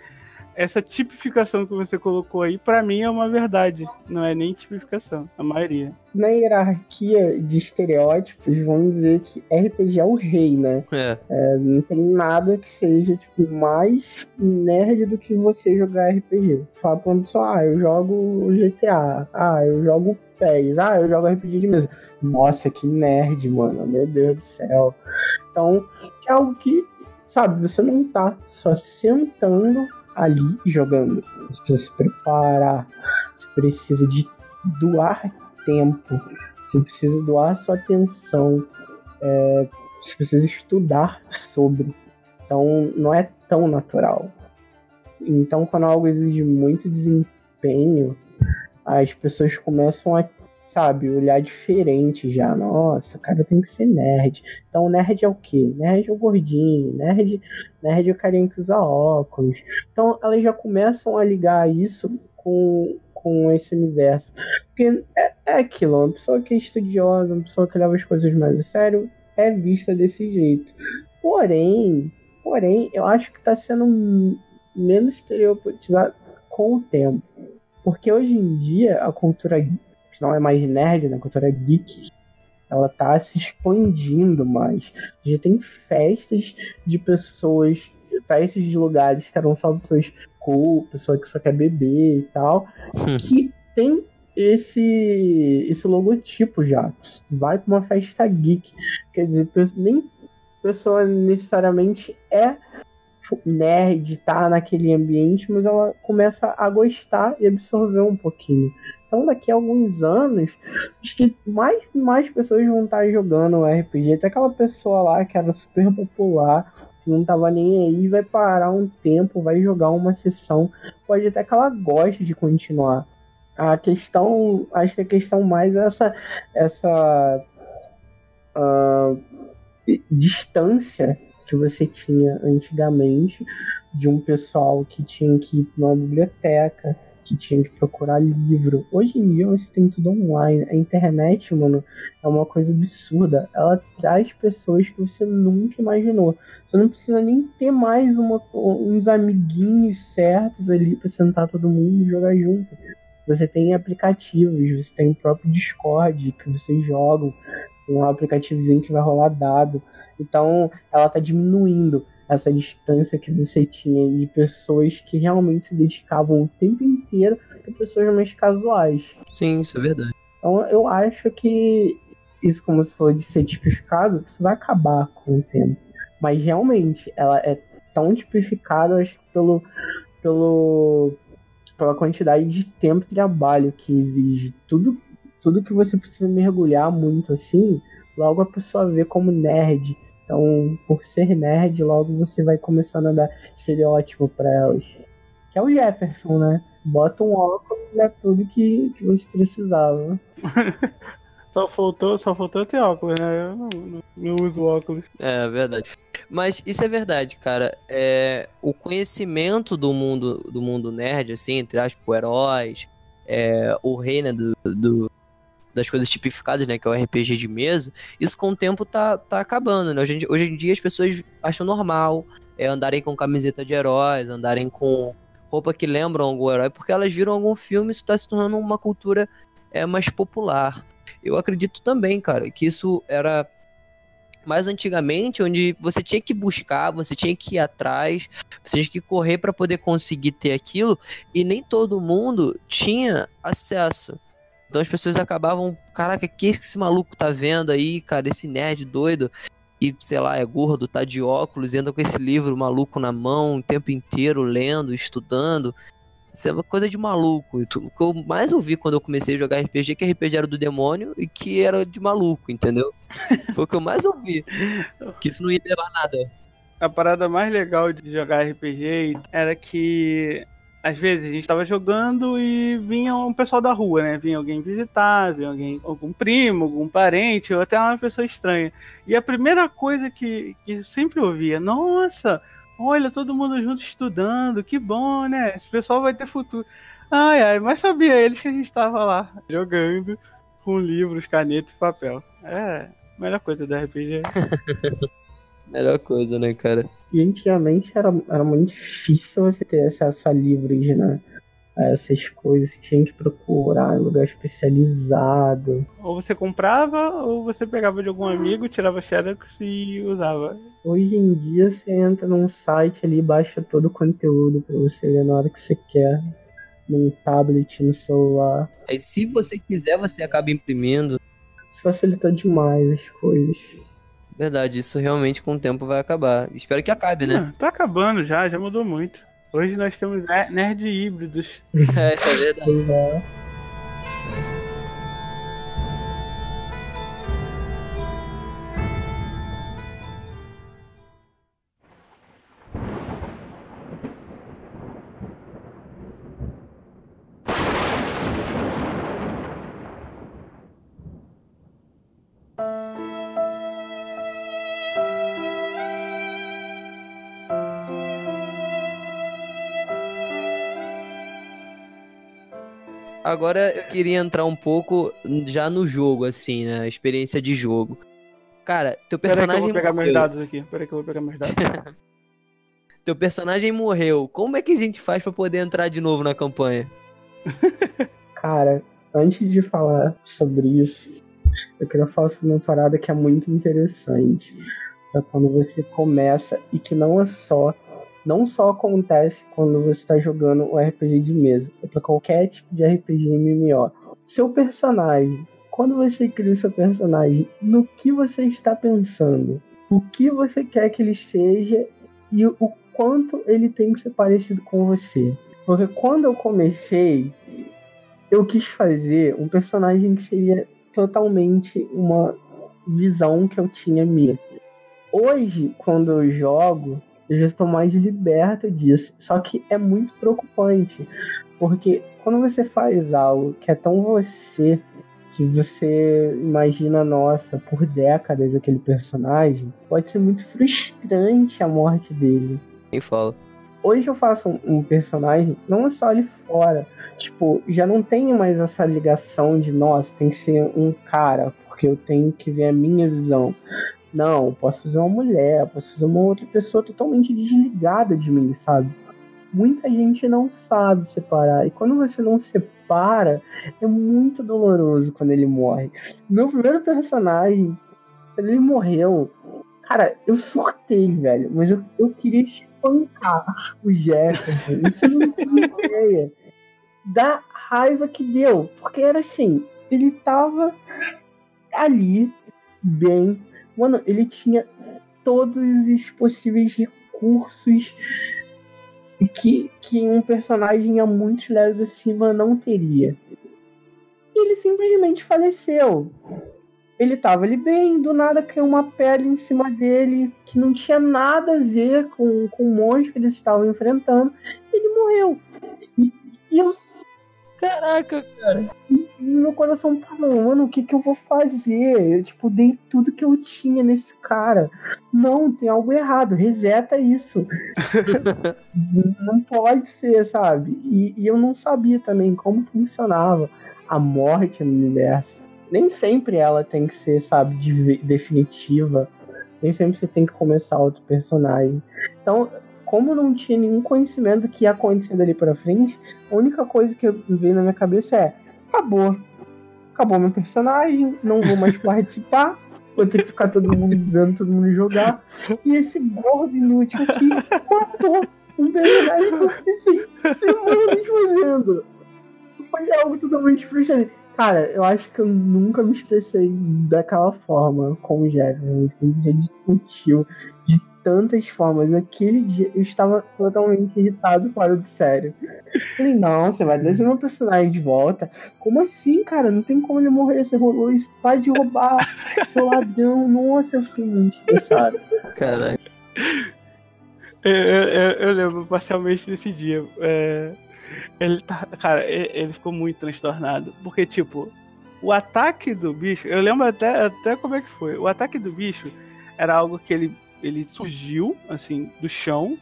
essa tipificação que você colocou aí, para mim é uma verdade. Não é nem tipificação, a maioria. Na hierarquia de estereótipos, vamos dizer que RPG é o rei, né? É. É, não tem nada que seja tipo, mais nerd do que você jogar RPG. Fala pra uma pessoa, ah, eu jogo GTA, ah, eu jogo PES, ah, eu jogo RPG de mesa. Nossa, que nerd, mano, meu Deus do céu. Então, é algo que, sabe, você não tá só sentando ali jogando. Você precisa se preparar, você precisa de doar tempo, você precisa doar sua atenção, é, você precisa estudar sobre. Então não é tão natural. Então quando algo exige muito desempenho, as pessoas começam a sabe, olhar diferente já. Nossa, cara tem que ser nerd. Então, nerd é o quê? Nerd é o gordinho, nerd, nerd é o carinha que usa óculos. Então, elas já começam a ligar isso com, com esse universo. Porque é, é aquilo, uma pessoa que é estudiosa, uma pessoa que leva as coisas mais a sério, é vista desse jeito. Porém, porém, eu acho que está sendo menos estereotipado com o tempo. Porque hoje em dia a cultura que não é mais nerd, né? Cultura geek, ela tá se expandindo mais. Já tem festas de pessoas, festas de lugares que eram só pessoas cool, pessoa que só quer beber e tal, hum. que tem esse esse logotipo já. Vai para uma festa geek, quer dizer, nem pessoa necessariamente é nerd, tá naquele ambiente, mas ela começa a gostar e absorver um pouquinho. Então, daqui a alguns anos, acho que mais mais pessoas vão estar jogando RPG. Até aquela pessoa lá que era super popular, que não tava nem aí, vai parar um tempo, vai jogar uma sessão. Pode até que ela goste de continuar. A questão, acho que a questão mais é essa, essa uh, distância que você tinha antigamente de um pessoal que tinha que ir para uma biblioteca, que tinha que procurar livro. Hoje em dia você tem tudo online. A internet, mano, é uma coisa absurda. Ela traz pessoas que você nunca imaginou. Você não precisa nem ter mais uma, uns amiguinhos certos ali para sentar todo mundo e jogar junto. Você tem aplicativos, você tem o próprio Discord que vocês jogam, um aplicativozinho que vai rolar dado. Então ela tá diminuindo essa distância que você tinha de pessoas que realmente se dedicavam o tempo inteiro para pessoas mais casuais. Sim, isso é verdade. Então eu acho que isso, como você falou de ser tipificado, isso vai acabar com o tempo. Mas realmente, ela é tão tipificada, acho que pelo, pelo, pela quantidade de tempo e trabalho que exige. Tudo, tudo que você precisa mergulhar muito assim, logo a pessoa vê como nerd então, por ser nerd, logo você vai começando a dar estereótipo para elas. Que é o Jefferson, né? Bota um óculos e é tudo que, que você precisava. só faltou, só faltou ter óculos, né? Eu não, não, não uso óculos. É, verdade. Mas isso é verdade, cara. É, o conhecimento do mundo do mundo nerd, assim, entre aspas, heróis, é, o rei, né, do, do, das coisas tipificadas, né? Que é o RPG de mesa, isso com o tempo tá, tá acabando, né? Hoje hoje em dia as pessoas acham normal é, andarem com camiseta de heróis, andarem com roupa que lembram algum herói, porque elas viram algum filme e isso tá se tornando uma cultura é, mais popular. Eu acredito também, cara, que isso era mais antigamente, onde você tinha que buscar, você tinha que ir atrás, você tinha que correr para poder conseguir ter aquilo, e nem todo mundo tinha acesso. Então as pessoas acabavam, caraca, que esse maluco tá vendo aí, cara, esse nerd doido e, sei lá, é gordo, tá de óculos, anda com esse livro maluco na mão o tempo inteiro, lendo, estudando. Isso é uma coisa de maluco. O que eu mais ouvi quando eu comecei a jogar RPG é que RPG era do demônio e que era de maluco, entendeu? Foi o que eu mais ouvi. Que isso não ia levar nada. A parada mais legal de jogar RPG era que às vezes a gente tava jogando e vinha um pessoal da rua, né? Vinha alguém visitar, vinha alguém, algum primo, algum parente, ou até uma pessoa estranha. E a primeira coisa que, que sempre ouvia, nossa, olha, todo mundo junto estudando, que bom, né? Esse pessoal vai ter futuro. Ai, ai, mas sabia eles que a gente tava lá jogando com livros, caneta e papel. É, a melhor coisa da RPG. Melhor coisa, né, cara? E antigamente era, era muito difícil você ter acesso a livros, né? A essas coisas, você tinha que procurar em lugar especializado. Ou você comprava, ou você pegava de algum amigo, tirava xerox e usava. Hoje em dia você entra num site ali, baixa todo o conteúdo pra você ler na hora que você quer. Num tablet, no celular. Aí se você quiser, você acaba imprimindo. Isso facilitou demais as coisas. Verdade, isso realmente com o tempo vai acabar. Espero que acabe, né? Ah, tá acabando já, já mudou muito. Hoje nós temos ne- nerd híbridos. É, isso é verdade. Agora eu queria entrar um pouco já no jogo, assim, né? A experiência de jogo. Cara, teu Pera aí que eu personagem vou pegar meus morreu. dados aqui. Pera aí que eu vou pegar meus dados. Teu personagem morreu. Como é que a gente faz pra poder entrar de novo na campanha? Cara, antes de falar sobre isso, eu queria falar sobre uma parada que é muito interessante. Pra quando você começa e que não é só. Não só acontece quando você está jogando um RPG de mesa, é pra qualquer tipo de RPG MMO. Seu personagem, quando você cria o seu personagem, no que você está pensando? O que você quer que ele seja e o quanto ele tem que ser parecido com você? Porque quando eu comecei, eu quis fazer um personagem que seria totalmente uma visão que eu tinha minha. Hoje, quando eu jogo, eu já estou mais liberta disso. Só que é muito preocupante, porque quando você faz algo que é tão você, que você imagina, nossa, por décadas aquele personagem, pode ser muito frustrante a morte dele Quem fala? hoje eu faço um, um personagem, não é só ali fora. Tipo, já não tenho mais essa ligação de, nossa, tem que ser um cara, porque eu tenho que ver a minha visão. Não, posso fazer uma mulher, posso fazer uma outra pessoa totalmente desligada de mim, sabe? Muita gente não sabe separar. E quando você não separa, é muito doloroso quando ele morre. Meu primeiro personagem, quando ele morreu, cara, eu surtei, velho. Mas eu, eu queria espancar o Jefferson. Você não tem ideia da raiva que deu. Porque era assim, ele tava ali, bem. Mano, ele tinha todos os possíveis recursos que, que um personagem a muitos leves acima não teria. E ele simplesmente faleceu. Ele tava ali bem, do nada caiu uma pedra em cima dele que não tinha nada a ver com, com o monstro que eles estavam enfrentando. Ele morreu. E, e eu Caraca, cara. e meu coração parou, mano, o que que eu vou fazer? Eu, tipo, dei tudo que eu tinha nesse cara. Não, tem algo errado, reseta isso. não pode ser, sabe? E, e eu não sabia também como funcionava a morte no universo. Nem sempre ela tem que ser, sabe, de- definitiva. Nem sempre você tem que começar outro personagem. Então, como não tinha nenhum conhecimento do que ia acontecer dali pra frente, a única coisa que veio na minha cabeça é: acabou. Acabou meu personagem, não vou mais participar. Vou ter que ficar todo mundo vendo todo mundo jogar. E esse gordo inútil aqui matou um personagem que eu pensei semanas fazendo. Foi algo totalmente frustrante. Cara, eu acho que eu nunca me estressei daquela forma com o Jefferson. A gente já discutiu de tantas formas. Aquele dia eu estava totalmente irritado fora do sério. Falei, não, você vai trazer meu personagem de volta. Como assim, cara? Não tem como ele morrer. Você rolou isso, vai de roubar, seu ladrão. Nossa, eu fiquei muito estressado. Caraca. Eu, eu- eu- lembro parcialmente desse dia. É, ele tá. Cara, e- ele ficou muito transtornado. Porque, tipo, o ataque do bicho. Eu lembro até, até como é que foi. O ataque do bicho era algo que ele, ele surgiu, assim, do chão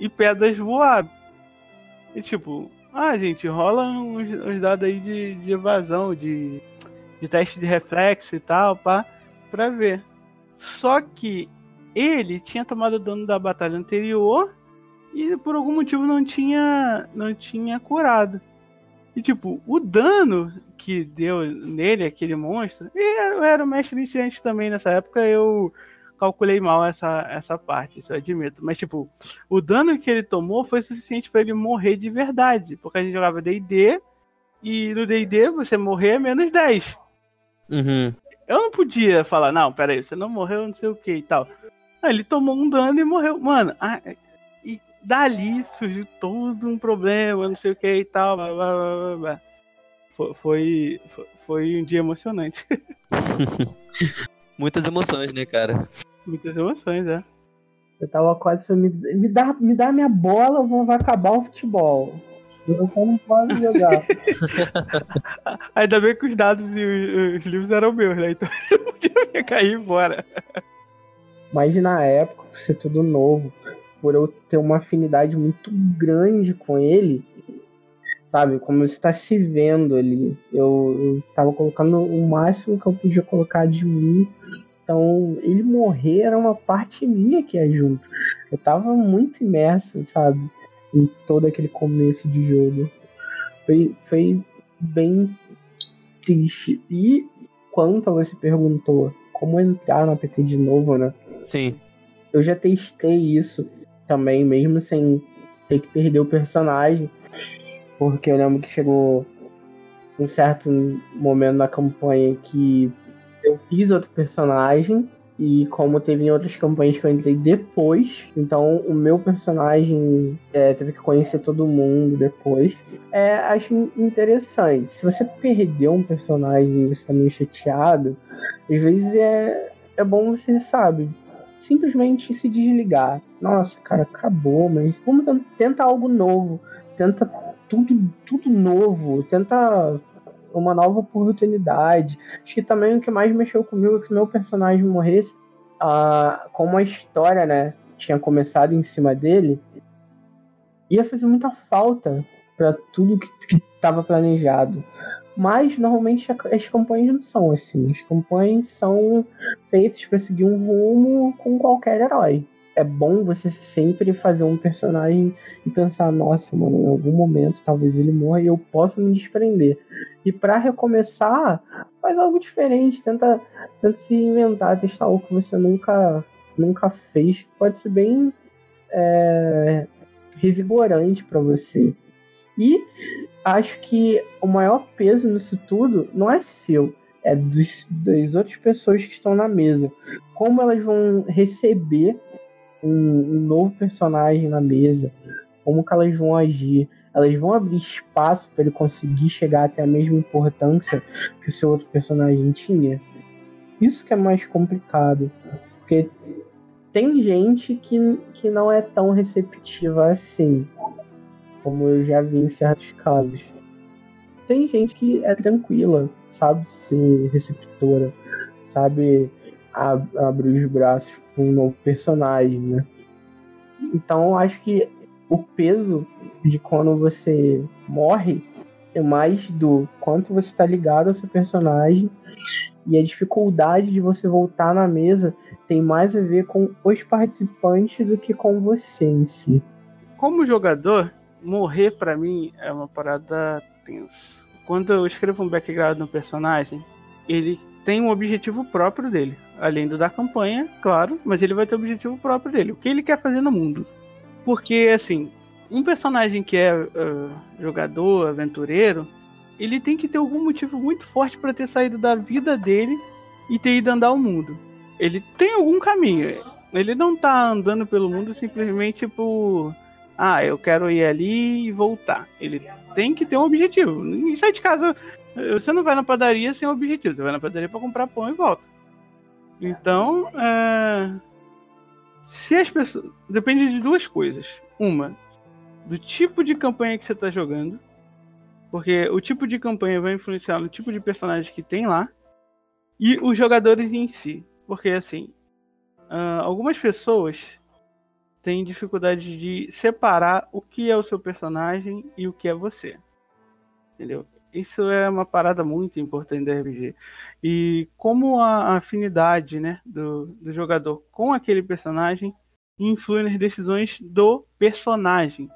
e pedras voaram. E tipo, ah, gente, rola uns, uns dados aí de, de evasão, de, de teste de reflexo e tal, pá, pra ver. Só que ele tinha tomado dano da batalha anterior e por algum motivo não tinha não tinha curado. E tipo, o dano que deu nele, aquele monstro, eu era o mestre iniciante também nessa época, eu calculei mal essa, essa parte, isso eu admito. Mas, tipo, o dano que ele tomou foi suficiente para ele morrer de verdade. Porque a gente jogava DD e no DD você morrer é menos 10. Uhum. Eu não podia falar, não, peraí, você não morreu, não sei o que e tal. ele tomou um dano e morreu. Mano, a, e dali surgiu todo um problema, não sei o que e tal. Blá, blá, blá. Foi, foi, foi um dia emocionante. Muitas emoções, né, cara? Muitas emoções, é. Eu tava quase me, me dá, me dá minha bola, ou vai acabar o futebol. Eu só não posso jogar. Ainda bem que os dados e os, os livros eram meus, né? Então eu podia cair embora. Mas na época, por ser tudo novo, por eu ter uma afinidade muito grande com ele, sabe? Como você tá se vendo ali. Eu, eu tava colocando o máximo que eu podia colocar de mim. Então, ele morrer era uma parte minha que ia junto. Eu tava muito imerso, sabe? Em todo aquele começo de jogo. Foi, foi bem triste. E quanto você perguntou como entrar no APT de novo, né? Sim. Eu já testei isso também, mesmo sem ter que perder o personagem. Porque eu lembro que chegou um certo momento na campanha que eu fiz outro personagem. E como teve em outras campanhas que eu entrei depois, então o meu personagem é, teve que conhecer todo mundo depois. É, acho interessante. Se você perdeu um personagem e você tá meio chateado, às vezes é, é bom você, sabe, simplesmente se desligar. Nossa, cara, acabou, mas vamos tentar algo novo. Tenta tudo, tudo novo, tenta uma nova oportunidade. Acho que também o que mais mexeu comigo é que se meu personagem morresse, uh, como a história, né, tinha começado em cima dele, ia fazer muita falta para tudo que estava planejado. Mas normalmente as campanhas não são assim. As campanhas são feitas para seguir um rumo com qualquer herói é bom você sempre fazer um personagem e pensar, nossa, mano, em algum momento talvez ele morra e eu possa me desprender. E para recomeçar, faz algo diferente, tenta, tenta se inventar, testar algo que você nunca, nunca fez, pode ser bem é, revigorante para você. E acho que o maior peso nisso tudo não é seu, é dos, das outras pessoas que estão na mesa. Como elas vão receber um, um novo personagem na mesa, como que elas vão agir, elas vão abrir espaço para ele conseguir chegar até a mesma importância que o seu outro personagem tinha. Isso que é mais complicado, porque tem gente que, que não é tão receptiva assim, como eu já vi em certos casos. Tem gente que é tranquila, sabe ser receptora, sabe abrir os braços para um novo personagem, né? Então acho que o peso de quando você morre é mais do quanto você está ligado ao seu personagem e a dificuldade de você voltar na mesa tem mais a ver com os participantes do que com você em si. Como jogador, morrer para mim é uma parada tensa. Quando eu escrevo um background no personagem, ele tem um objetivo próprio dele. Além do da campanha, claro, mas ele vai ter o objetivo próprio dele. O que ele quer fazer no mundo. Porque, assim, um personagem que é uh, jogador, aventureiro, ele tem que ter algum motivo muito forte para ter saído da vida dele e ter ido andar o mundo. Ele tem algum caminho. Ele não tá andando pelo mundo simplesmente por. Ah, eu quero ir ali e voltar. Ele tem que ter um objetivo. Ninguém sai de casa você não vai na padaria sem objetivo, você vai na padaria para comprar pão e volta. Então, é... se as pessoas. Depende de duas coisas. Uma, do tipo de campanha que você está jogando. Porque o tipo de campanha vai influenciar no tipo de personagem que tem lá. E os jogadores em si. Porque, assim, uh, algumas pessoas têm dificuldade de separar o que é o seu personagem e o que é você. entendeu? Isso é uma parada muito importante da RPG. E como a afinidade né, do, do jogador com aquele personagem influi nas decisões do personagem.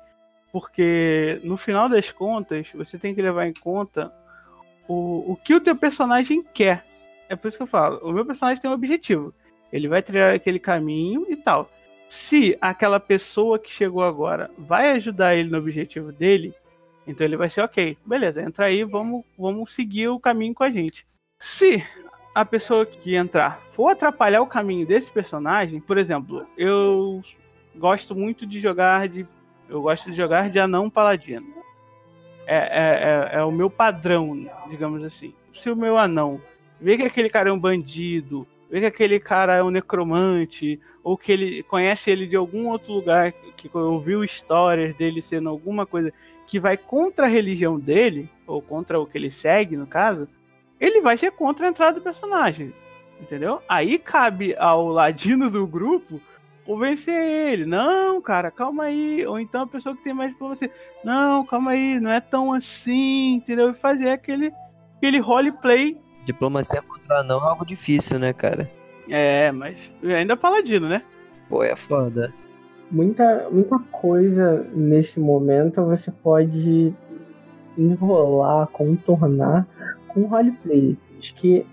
Porque no final das contas, você tem que levar em conta o, o que o teu personagem quer. É por isso que eu falo, o meu personagem tem um objetivo. Ele vai trilhar aquele caminho e tal. Se aquela pessoa que chegou agora vai ajudar ele no objetivo dele, então ele vai ser ok, beleza, entra aí, vamos, vamos seguir o caminho com a gente. Se a pessoa que entrar for atrapalhar o caminho desse personagem, por exemplo, eu gosto muito de jogar de. Eu gosto de jogar de anão paladino. É, é, é, é o meu padrão, digamos assim. Se o meu anão vê que aquele cara é um bandido, vê que aquele cara é um necromante, ou que ele conhece ele de algum outro lugar, que ouviu histórias dele sendo alguma coisa que vai contra a religião dele, ou contra o que ele segue, no caso, ele vai ser contra a entrada do personagem. Entendeu? Aí cabe ao ladino do grupo convencer ele. Não, cara, calma aí. Ou então a pessoa que tem mais diplomacia. Não, calma aí, não é tão assim, entendeu? E fazer aquele, aquele roleplay. Diplomacia contra não é algo difícil, né, cara? É, mas ainda é paladino, né? Pô, é foda. Muita, muita coisa nesse momento você pode enrolar, contornar com roleplay. Acho que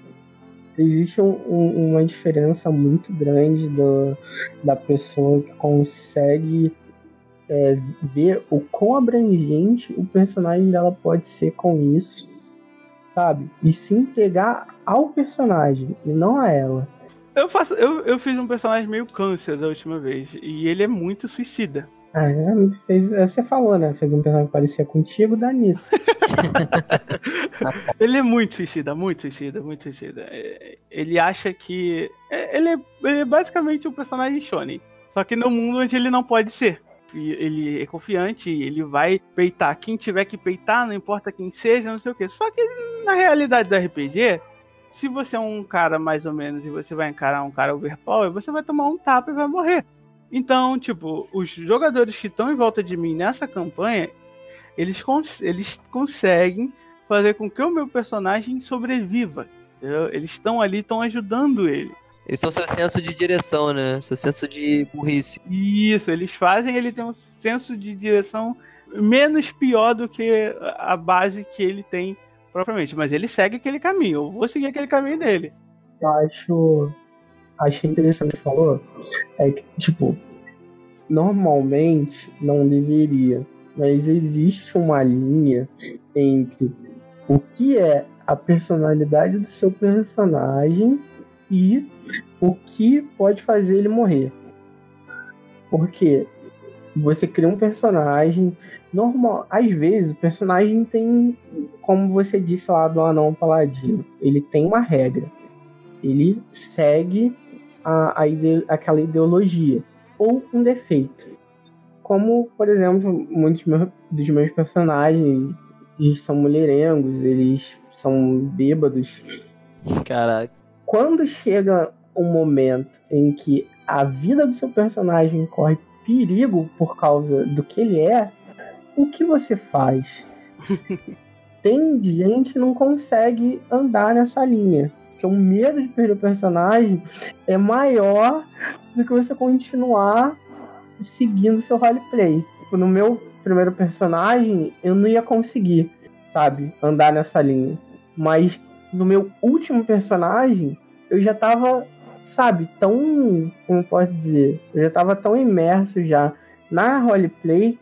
existe um, um, uma diferença muito grande do, da pessoa que consegue é, ver o quão abrangente o personagem dela pode ser com isso, sabe? E se entregar ao personagem e não a ela. Eu, faço, eu, eu fiz um personagem meio câncer da última vez e ele é muito suicida. Ah, é, fez, é, você falou, né? Fez um personagem que parecia contigo, dá nisso. ele é muito suicida, muito suicida, muito suicida. É, ele acha que. Ele é, ele é basicamente um personagem shonen. Só que no mundo onde ele não pode ser. Ele é confiante, ele vai peitar quem tiver que peitar, não importa quem seja, não sei o que. Só que na realidade do RPG, se você é um cara mais ou menos e você vai encarar um cara overpower, você vai tomar um tapa e vai morrer. Então, tipo, os jogadores que estão em volta de mim nessa campanha, eles, cons eles conseguem fazer com que o meu personagem sobreviva. Entendeu? Eles estão ali, estão ajudando ele. Eles são seu senso de direção, né? Seu senso de burrice. Isso, eles fazem ele ter um senso de direção menos pior do que a base que ele tem propriamente. Mas ele segue aquele caminho. Eu vou seguir aquele caminho dele. Eu acho achei interessante que falou é que, tipo, normalmente não deveria, mas existe uma linha entre o que é a personalidade do seu personagem e o que pode fazer ele morrer. Porque você cria um personagem normal. Às vezes o personagem tem, como você disse lá do Anão Paladino, ele tem uma regra. Ele segue a, a ide aquela ideologia ou um defeito. Como, por exemplo, muitos dos meus personagens eles são mulherengos, eles são bêbados. Caraca. Quando chega um momento em que a vida do seu personagem corre perigo por causa do que ele é, o que você faz? Tem gente que não consegue andar nessa linha. Porque o medo de perder o personagem é maior do que você continuar seguindo seu roleplay. Tipo, no meu primeiro personagem, eu não ia conseguir, sabe, andar nessa linha. Mas no meu último personagem, eu já tava, sabe, tão. Como pode dizer? Eu já tava tão imerso já na roleplay,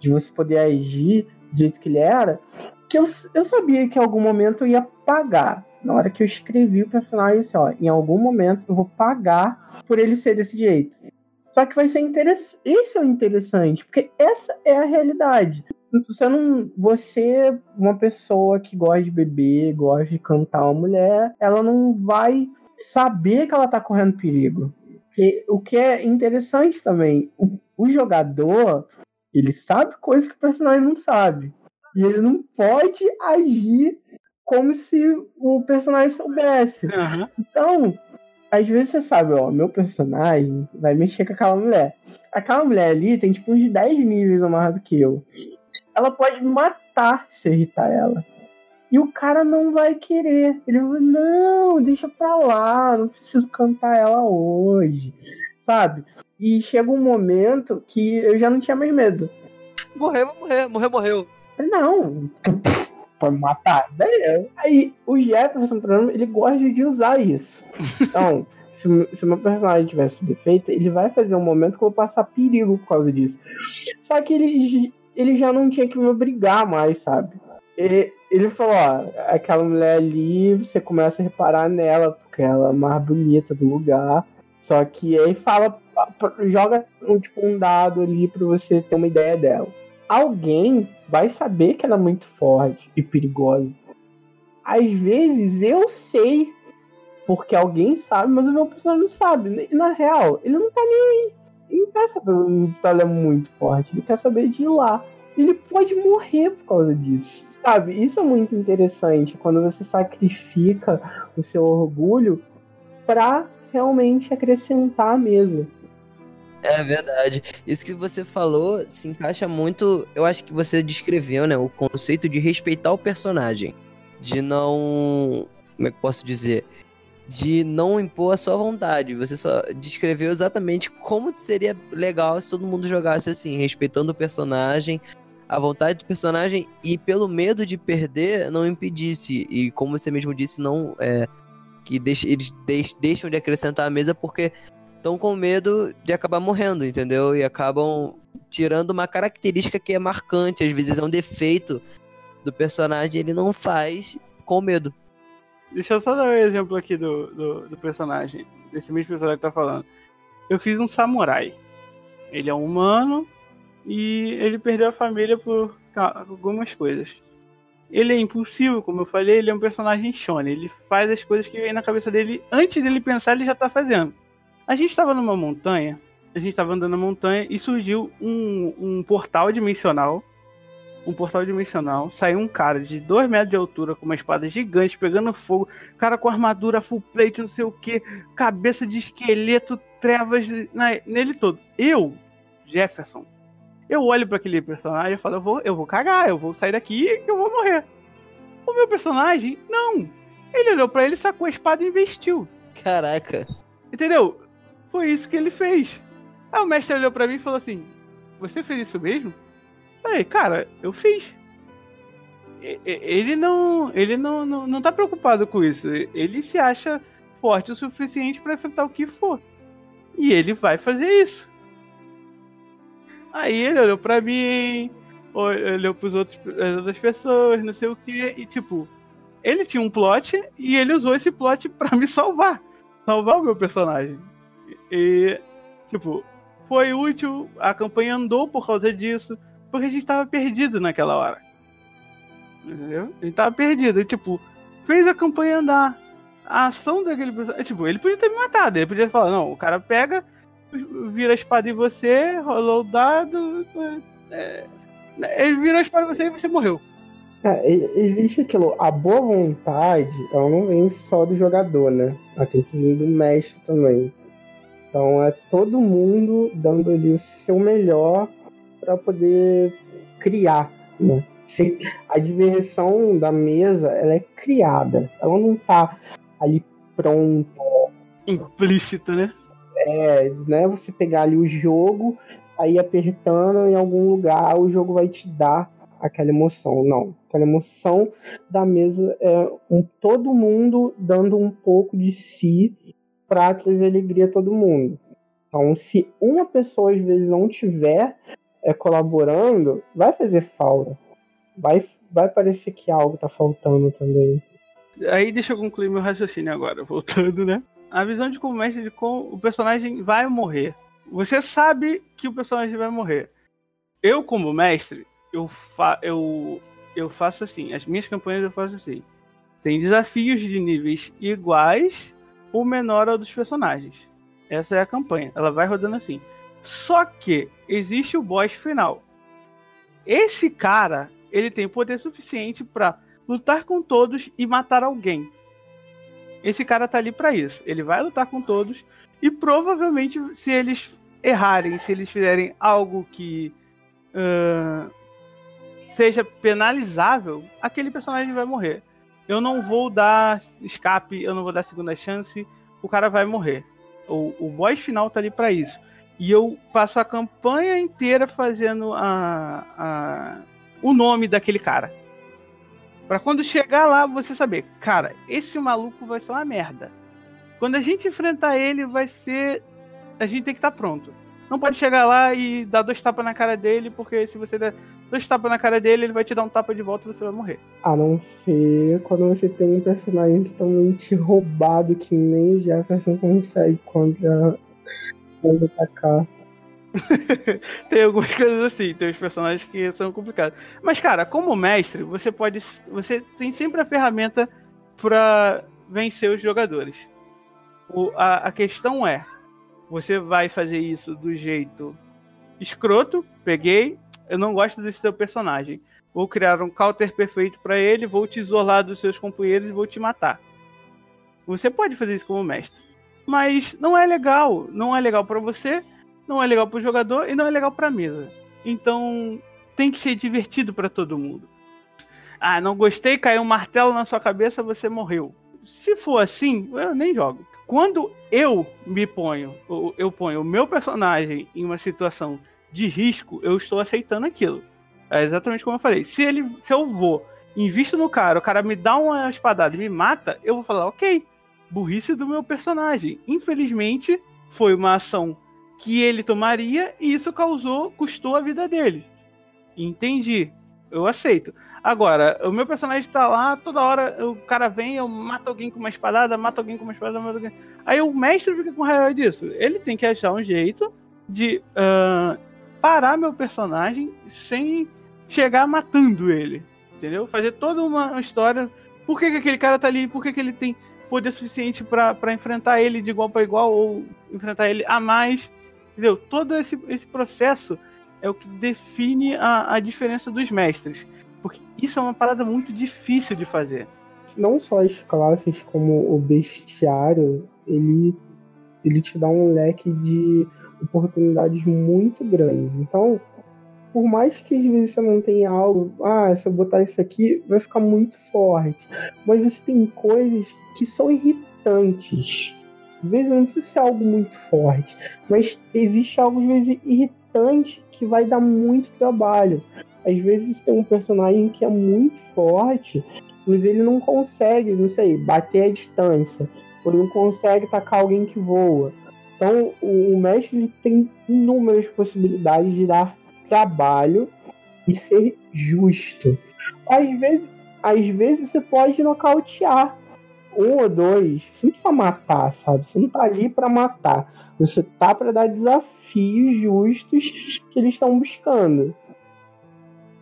de você poder agir do jeito que ele era, que eu, eu sabia que em algum momento eu ia pagar na hora que eu escrevi o personagem, assim, ó, em algum momento eu vou pagar por ele ser desse jeito. Só que vai ser interessante. Esse é o interessante, porque essa é a realidade. Você não. Você, uma pessoa que gosta de beber, gosta de cantar uma mulher, ela não vai saber que ela tá correndo perigo. O que é interessante também, o, o jogador, ele sabe coisas que o personagem não sabe. E ele não pode agir como se o personagem soubesse. Uhum. Então, às vezes você sabe, ó, meu personagem vai mexer com aquela mulher. Aquela mulher ali tem tipo uns 10 níveis a mais do que eu. Ela pode matar matar se irritar ela. E o cara não vai querer. Ele vai, não, deixa pra lá, não preciso cantar ela hoje. Sabe? E chega um momento que eu já não tinha mais medo. Morreu, vai morrer, morreu, morreu. Não, pode matar. Daí, aí o Jefferson, ele gosta de usar isso. Então, se, se o meu personagem tivesse defeito, ele vai fazer um momento que eu vou passar perigo por causa disso. Só que ele, ele já não tinha que me obrigar mais, sabe? Ele, ele falou, ó, aquela mulher ali, você começa a reparar nela, porque ela é mais bonita do lugar. Só que aí fala, joga um, tipo, um dado ali para você ter uma ideia dela. Alguém vai saber que ela é muito forte e perigosa. Às vezes eu sei porque alguém sabe, mas o meu personagem não sabe. Na real, ele não tá nem aí. Ele não quer saber se ela é muito forte. Ele quer saber de ir lá. Ele pode morrer por causa disso. Sabe? Isso é muito interessante. Quando você sacrifica o seu orgulho pra realmente acrescentar a mesa. É verdade. Isso que você falou se encaixa muito. Eu acho que você descreveu, né? O conceito de respeitar o personagem. De não. Como é que eu posso dizer? De não impor a sua vontade. Você só descreveu exatamente como seria legal se todo mundo jogasse assim, respeitando o personagem, a vontade do personagem e pelo medo de perder não impedisse. E como você mesmo disse, não é. Que deixa, eles deixam de acrescentar a mesa porque estão com medo de acabar morrendo, entendeu? E acabam tirando uma característica que é marcante, às vezes é um defeito do personagem, ele não faz com medo. Deixa eu só dar um exemplo aqui do, do, do personagem, desse mesmo personagem que tá falando. Eu fiz um samurai. Ele é um humano e ele perdeu a família por algumas coisas. Ele é impulsivo, como eu falei, ele é um personagem shonen. Ele faz as coisas que vem na cabeça dele antes dele pensar, ele já tá fazendo. A gente estava numa montanha, a gente estava andando na montanha e surgiu um, um portal dimensional. Um portal dimensional. Saiu um cara de 2 metros de altura com uma espada gigante pegando fogo. Cara com armadura full plate, não sei o que. Cabeça de esqueleto, trevas na, nele todo. Eu, Jefferson, eu olho para aquele personagem e falo: eu vou, eu vou cagar, eu vou sair daqui e eu vou morrer. O meu personagem, não. Ele olhou para ele, sacou a espada e investiu. Caraca. Entendeu? Foi isso que ele fez. Aí o mestre olhou para mim e falou assim: Você fez isso mesmo? Falei, cara, eu fiz. Ele não, ele não, não, não tá preocupado com isso. Ele se acha forte o suficiente para enfrentar o que for. E ele vai fazer isso. Aí ele olhou para mim, olhou para outros, as outras pessoas, não sei o que, e tipo, ele tinha um plot e ele usou esse plot para me salvar. Salvar o meu personagem. E, tipo, foi útil, a campanha andou por causa disso, porque a gente tava perdido naquela hora. Entendeu? A gente tava perdido. E, tipo, fez a campanha andar. A ação daquele personagem. Tipo, ele podia ter me matado. Ele podia falar, não, o cara pega, vira a espada em você, rolou o dado. É, ele vira a espada em você e você morreu. É, existe aquilo, a boa vontade, ela não vem só do jogador, né? Ela tem que vir do mestre também. Então é todo mundo dando ali o seu melhor para poder criar, né? Se, a diversão da mesa ela é criada, ela não tá ali pronta. Implícita, né? É, né? Você pegar ali o jogo, aí apertando em algum lugar, o jogo vai te dar aquela emoção. Não. Aquela emoção da mesa é um, todo mundo dando um pouco de si para trazer alegria a todo mundo. Então, se uma pessoa às vezes não tiver é, colaborando, vai fazer falta. Vai, vai parecer que algo tá faltando também. Aí deixa eu concluir meu raciocínio agora, voltando, né? A visão de como mestre de como o personagem vai morrer. Você sabe que o personagem vai morrer. Eu, como mestre, eu, fa eu, eu faço assim. As minhas campanhas eu faço assim. Tem desafios de níveis iguais o menor ao dos personagens. Essa é a campanha. Ela vai rodando assim. Só que existe o boss final. Esse cara, ele tem poder suficiente para lutar com todos e matar alguém. Esse cara tá ali para isso. Ele vai lutar com todos e provavelmente se eles errarem, se eles fizerem algo que uh, seja penalizável, aquele personagem vai morrer. Eu não vou dar escape, eu não vou dar segunda chance, o cara vai morrer. O, o boss final tá ali para isso. E eu passo a campanha inteira fazendo a, a, o nome daquele cara. Para quando chegar lá você saber, cara, esse maluco vai ser uma merda. Quando a gente enfrentar ele, vai ser. A gente tem que estar tá pronto. Não pode chegar lá e dar dois tapas na cara dele, porque se você der dois tapas na cara dele, ele vai te dar um tapa de volta e você vai morrer. A não ser quando você tem um personagem totalmente roubado que nem Jefferson consegue contra, contra atacar. tem algumas coisas assim, tem os personagens que são complicados. Mas, cara, como mestre, você pode. Você tem sempre a ferramenta para vencer os jogadores. O, a, a questão é: você vai fazer isso do jeito escroto, peguei, eu não gosto desse teu personagem. Vou criar um counter perfeito para ele, vou te isolar dos seus companheiros e vou te matar. Você pode fazer isso como mestre. Mas não é legal. Não é legal para você, não é legal para o jogador e não é legal para a mesa. Então tem que ser divertido para todo mundo. Ah, não gostei, caiu um martelo na sua cabeça, você morreu. Se for assim, eu nem jogo. Quando eu me ponho, eu ponho o meu personagem em uma situação de risco, eu estou aceitando aquilo. É exatamente como eu falei. Se ele, se eu vou, invisto no cara, o cara me dá uma espadada e me mata, eu vou falar, ok, burrice do meu personagem. Infelizmente, foi uma ação que ele tomaria e isso causou, custou a vida dele. Entendi. Eu aceito. Agora, o meu personagem tá lá, toda hora o cara vem, eu mato alguém com uma espadada, mato alguém com uma espadada, mato alguém. Aí o mestre fica com raiva disso. Ele tem que achar um jeito de uh, parar meu personagem sem chegar matando ele. Entendeu? Fazer toda uma história. Por que, que aquele cara tá ali? Por que, que ele tem poder suficiente para enfrentar ele de igual para igual ou enfrentar ele a mais? Entendeu? Todo esse, esse processo é o que define a, a diferença dos mestres. Isso é uma parada muito difícil de fazer. Não só as classes, como o bestiário, ele, ele te dá um leque de oportunidades muito grandes. Então, por mais que às vezes você não tenha algo, ah, se eu botar isso aqui, vai ficar muito forte. Mas você tem coisas que são irritantes. Às vezes não precisa ser algo muito forte, mas existe algo às vezes irritante que vai dar muito trabalho. Às vezes tem um personagem que é muito forte, mas ele não consegue, não sei, bater a distância. Ou não consegue atacar alguém que voa. Então, o, mestre tem inúmeras possibilidades de dar trabalho e ser justo. Às vezes, às vezes você pode nocautear um ou dois. Você não precisa matar, sabe? Você não tá ali para matar. Você tá para dar desafios justos que eles estão buscando.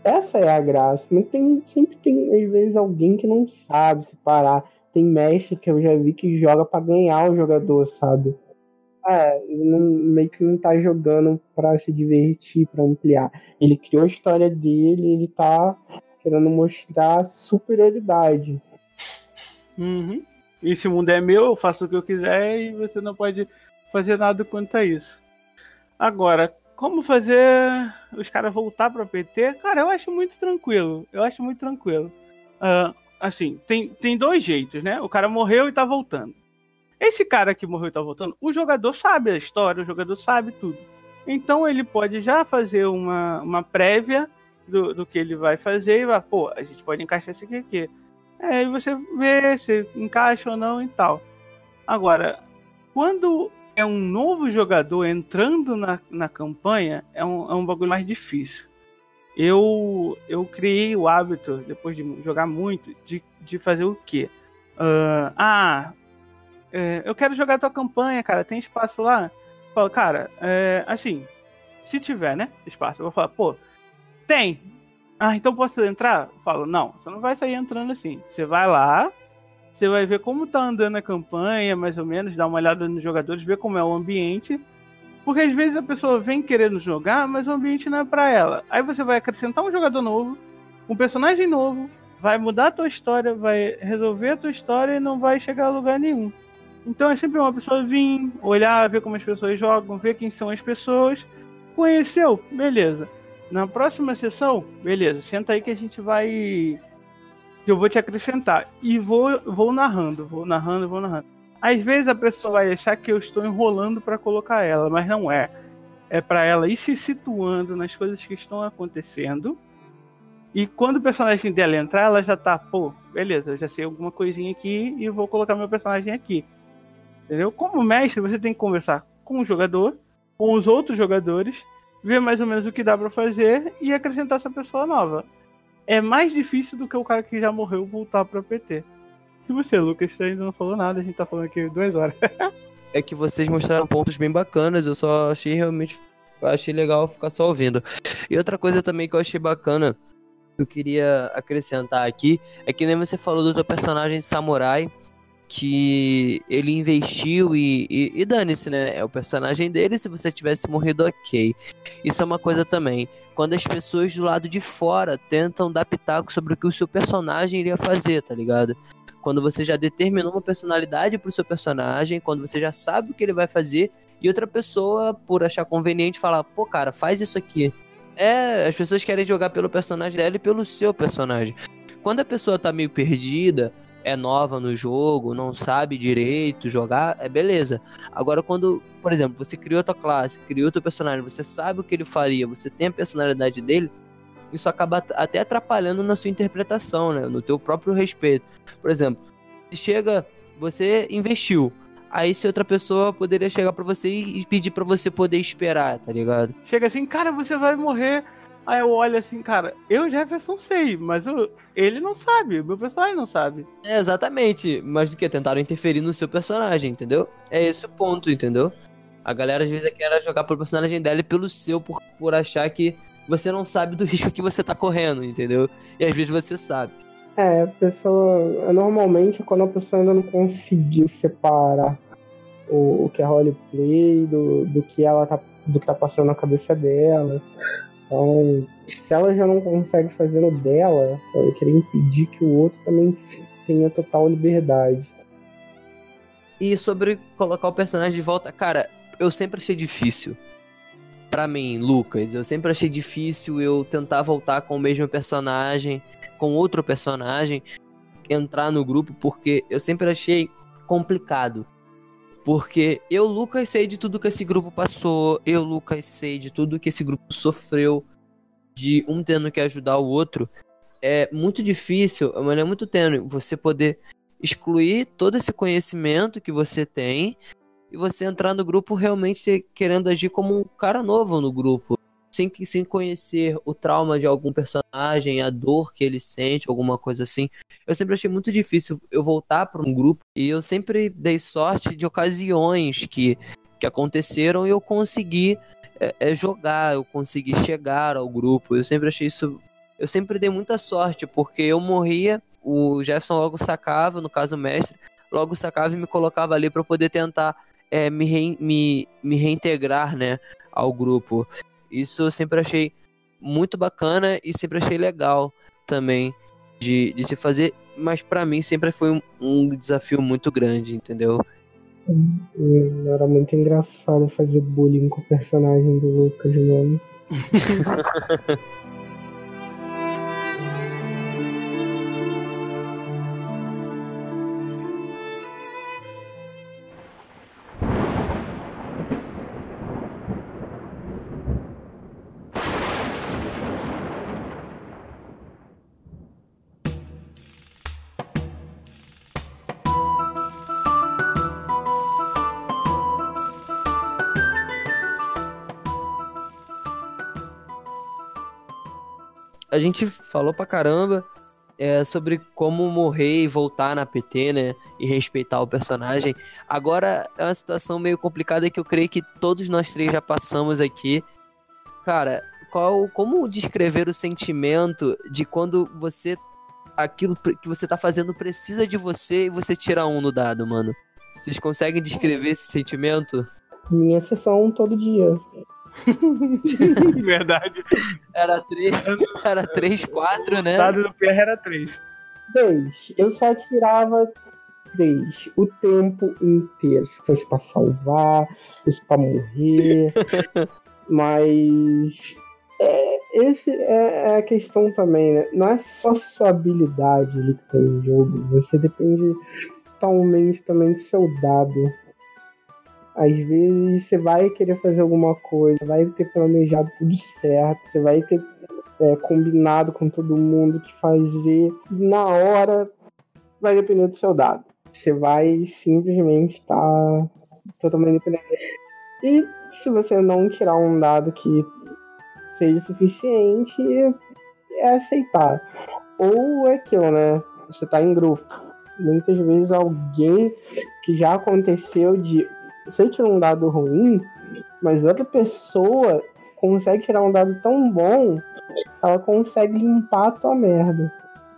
Essa é a graça. Mas tem, sempre tem, às vezes, alguém que não sabe separar. Tem mestre que eu já vi que joga para ganhar o jogador, sabe? É, ele não, meio que não tá jogando pra se divertir, pra ampliar. Ele criou a história dele, ele tá querendo mostrar superioridade. Uhum. Esse mundo é meu, eu faço o que eu quiser e você não pode fazer nada quanto a isso. Agora, como fazer os caras voltar para PT? Cara, eu acho muito tranquilo. Eu acho muito tranquilo. Uh, assim, tem, tem dois jeitos, né? O cara morreu e tá voltando. Esse cara que morreu e tá voltando, o jogador sabe a história, o jogador sabe tudo. Então ele pode já fazer uma, uma prévia do, do que ele vai fazer e vai, pô, a gente pode encaixar isso aqui aqui. É, e você vê se encaixa ou não e tal. Agora, quando é um novo jogador entrando na, na campanha, é um, é um bagulho mais difícil. Eu, eu criei o hábito, depois de jogar muito, de, de fazer o quê? Uh, ah, é, eu quero jogar tua campanha, cara, tem espaço lá? Falo, cara, é, assim, se tiver, né, espaço, eu vou falar, pô, tem. Ah, então posso entrar? Eu falo, não, você não vai sair entrando assim. Você vai lá, você vai ver como tá andando a campanha, mais ou menos, dar uma olhada nos jogadores, ver como é o ambiente. Porque às vezes a pessoa vem querendo jogar, mas o ambiente não é para ela. Aí você vai acrescentar um jogador novo, um personagem novo, vai mudar a tua história, vai resolver a tua história e não vai chegar a lugar nenhum. Então é sempre uma pessoa vir, olhar, ver como as pessoas jogam, ver quem são as pessoas. Conheceu? Beleza. Na próxima sessão, beleza, senta aí que a gente vai. Eu vou te acrescentar. E vou, vou narrando, vou narrando, vou narrando. Às vezes a pessoa vai achar que eu estou enrolando para colocar ela, mas não é. É para ela ir se situando nas coisas que estão acontecendo. E quando o personagem dela entrar, ela já tá, pô, beleza, eu já sei alguma coisinha aqui e vou colocar meu personagem aqui. Entendeu? Como mestre, você tem que conversar com o jogador, com os outros jogadores, ver mais ou menos o que dá para fazer e acrescentar essa pessoa nova. É mais difícil do que o cara que já morreu voltar para PT. E você, Lucas, você ainda não falou nada, a gente tá falando aqui duas horas. é que vocês mostraram pontos bem bacanas, eu só achei realmente. Achei legal ficar só ouvindo. E outra coisa também que eu achei bacana, eu queria acrescentar aqui, é que nem você falou do teu personagem samurai, que ele investiu e, e, e dane-se, né? É o personagem dele, se você tivesse morrido, ok. Isso é uma coisa também. Quando as pessoas do lado de fora tentam dar pitaco sobre o que o seu personagem iria fazer, tá ligado? Quando você já determinou uma personalidade pro seu personagem, quando você já sabe o que ele vai fazer, e outra pessoa, por achar conveniente, falar, pô, cara, faz isso aqui. É, as pessoas querem jogar pelo personagem dela e pelo seu personagem. Quando a pessoa tá meio perdida, é nova no jogo, não sabe direito jogar, é beleza. Agora, quando, por exemplo, você criou tua classe, criou teu personagem, você sabe o que ele faria, você tem a personalidade dele, isso acaba até atrapalhando na sua interpretação, né? No teu próprio respeito. Por exemplo, chega, você investiu. Aí se outra pessoa poderia chegar para você e pedir para você poder esperar, tá ligado? Chega assim, cara, você vai morrer. Aí eu olho assim, cara, eu Jefferson sei, mas eu, ele não sabe, meu personagem não sabe. É, exatamente, mas do que? Tentaram interferir no seu personagem, entendeu? É esse o ponto, entendeu? A galera às vezes quer jogar pelo personagem dela e pelo seu, por, por achar que você não sabe do risco que você tá correndo, entendeu? E às vezes você sabe. É, a pessoa. Normalmente, quando a pessoa ainda não conseguiu separar o, o que é roleplay do, do que ela tá. do que tá passando na cabeça dela. Então, se ela já não consegue fazer o dela, eu queria impedir que o outro também tenha total liberdade. E sobre colocar o personagem de volta, cara, eu sempre achei difícil para mim, Lucas, eu sempre achei difícil eu tentar voltar com o mesmo personagem, com outro personagem, entrar no grupo, porque eu sempre achei complicado. Porque eu, Lucas, sei de tudo que esse grupo passou, eu, Lucas, sei de tudo que esse grupo sofreu, de um tendo que ajudar o outro. É muito difícil, mas é muito tênue você poder excluir todo esse conhecimento que você tem e você entrar no grupo realmente querendo agir como um cara novo no grupo. Sem, sem conhecer o trauma de algum personagem, a dor que ele sente, alguma coisa assim. Eu sempre achei muito difícil eu voltar para um grupo e eu sempre dei sorte de ocasiões que, que aconteceram e eu consegui é, é, jogar, eu consegui chegar ao grupo. Eu sempre achei isso. Eu sempre dei muita sorte, porque eu morria, o Jefferson logo sacava, no caso o mestre, logo sacava e me colocava ali para poder tentar é, me, re, me, me reintegrar, né, ao grupo. Isso eu sempre achei muito bacana e sempre achei legal também de, de se fazer, mas para mim sempre foi um, um, desafio muito grande, entendeu? Era muito engraçado fazer bullying com o personagem do Lucas, mano. a gente falou pra caramba é, sobre como morrer e voltar na PT, né? E respeitar o personagem. Agora é uma situação meio complicada que eu creio que todos nós três já passamos aqui. Cara, qual, como descrever o sentimento de quando você aquilo que você tá fazendo precisa de você e você tira um no dado, mano? Vocês conseguem descrever esse sentimento? Minha sessão todo dia. Verdade. Era 3, era 3, 4, né? O dado do PR era 3. 3. Eu só tirava 3 o tempo inteiro. Se fosse pra salvar, se fosse pra morrer. Mas. É, esse é, é a questão também, né? Não é só sua habilidade ali que tem no jogo. Você depende totalmente também do seu dado. Às vezes você vai querer fazer alguma coisa, vai ter planejado tudo certo, você vai ter é, combinado com todo mundo que fazer. Na hora vai depender do seu dado. Você vai simplesmente estar tá totalmente dependente. E se você não tirar um dado que seja suficiente, é aceitar. Ou é aquilo, né? Você tá em grupo. Muitas vezes alguém que já aconteceu de você tirar um dado ruim, mas outra pessoa consegue tirar um dado tão bom, ela consegue limpar a tua merda.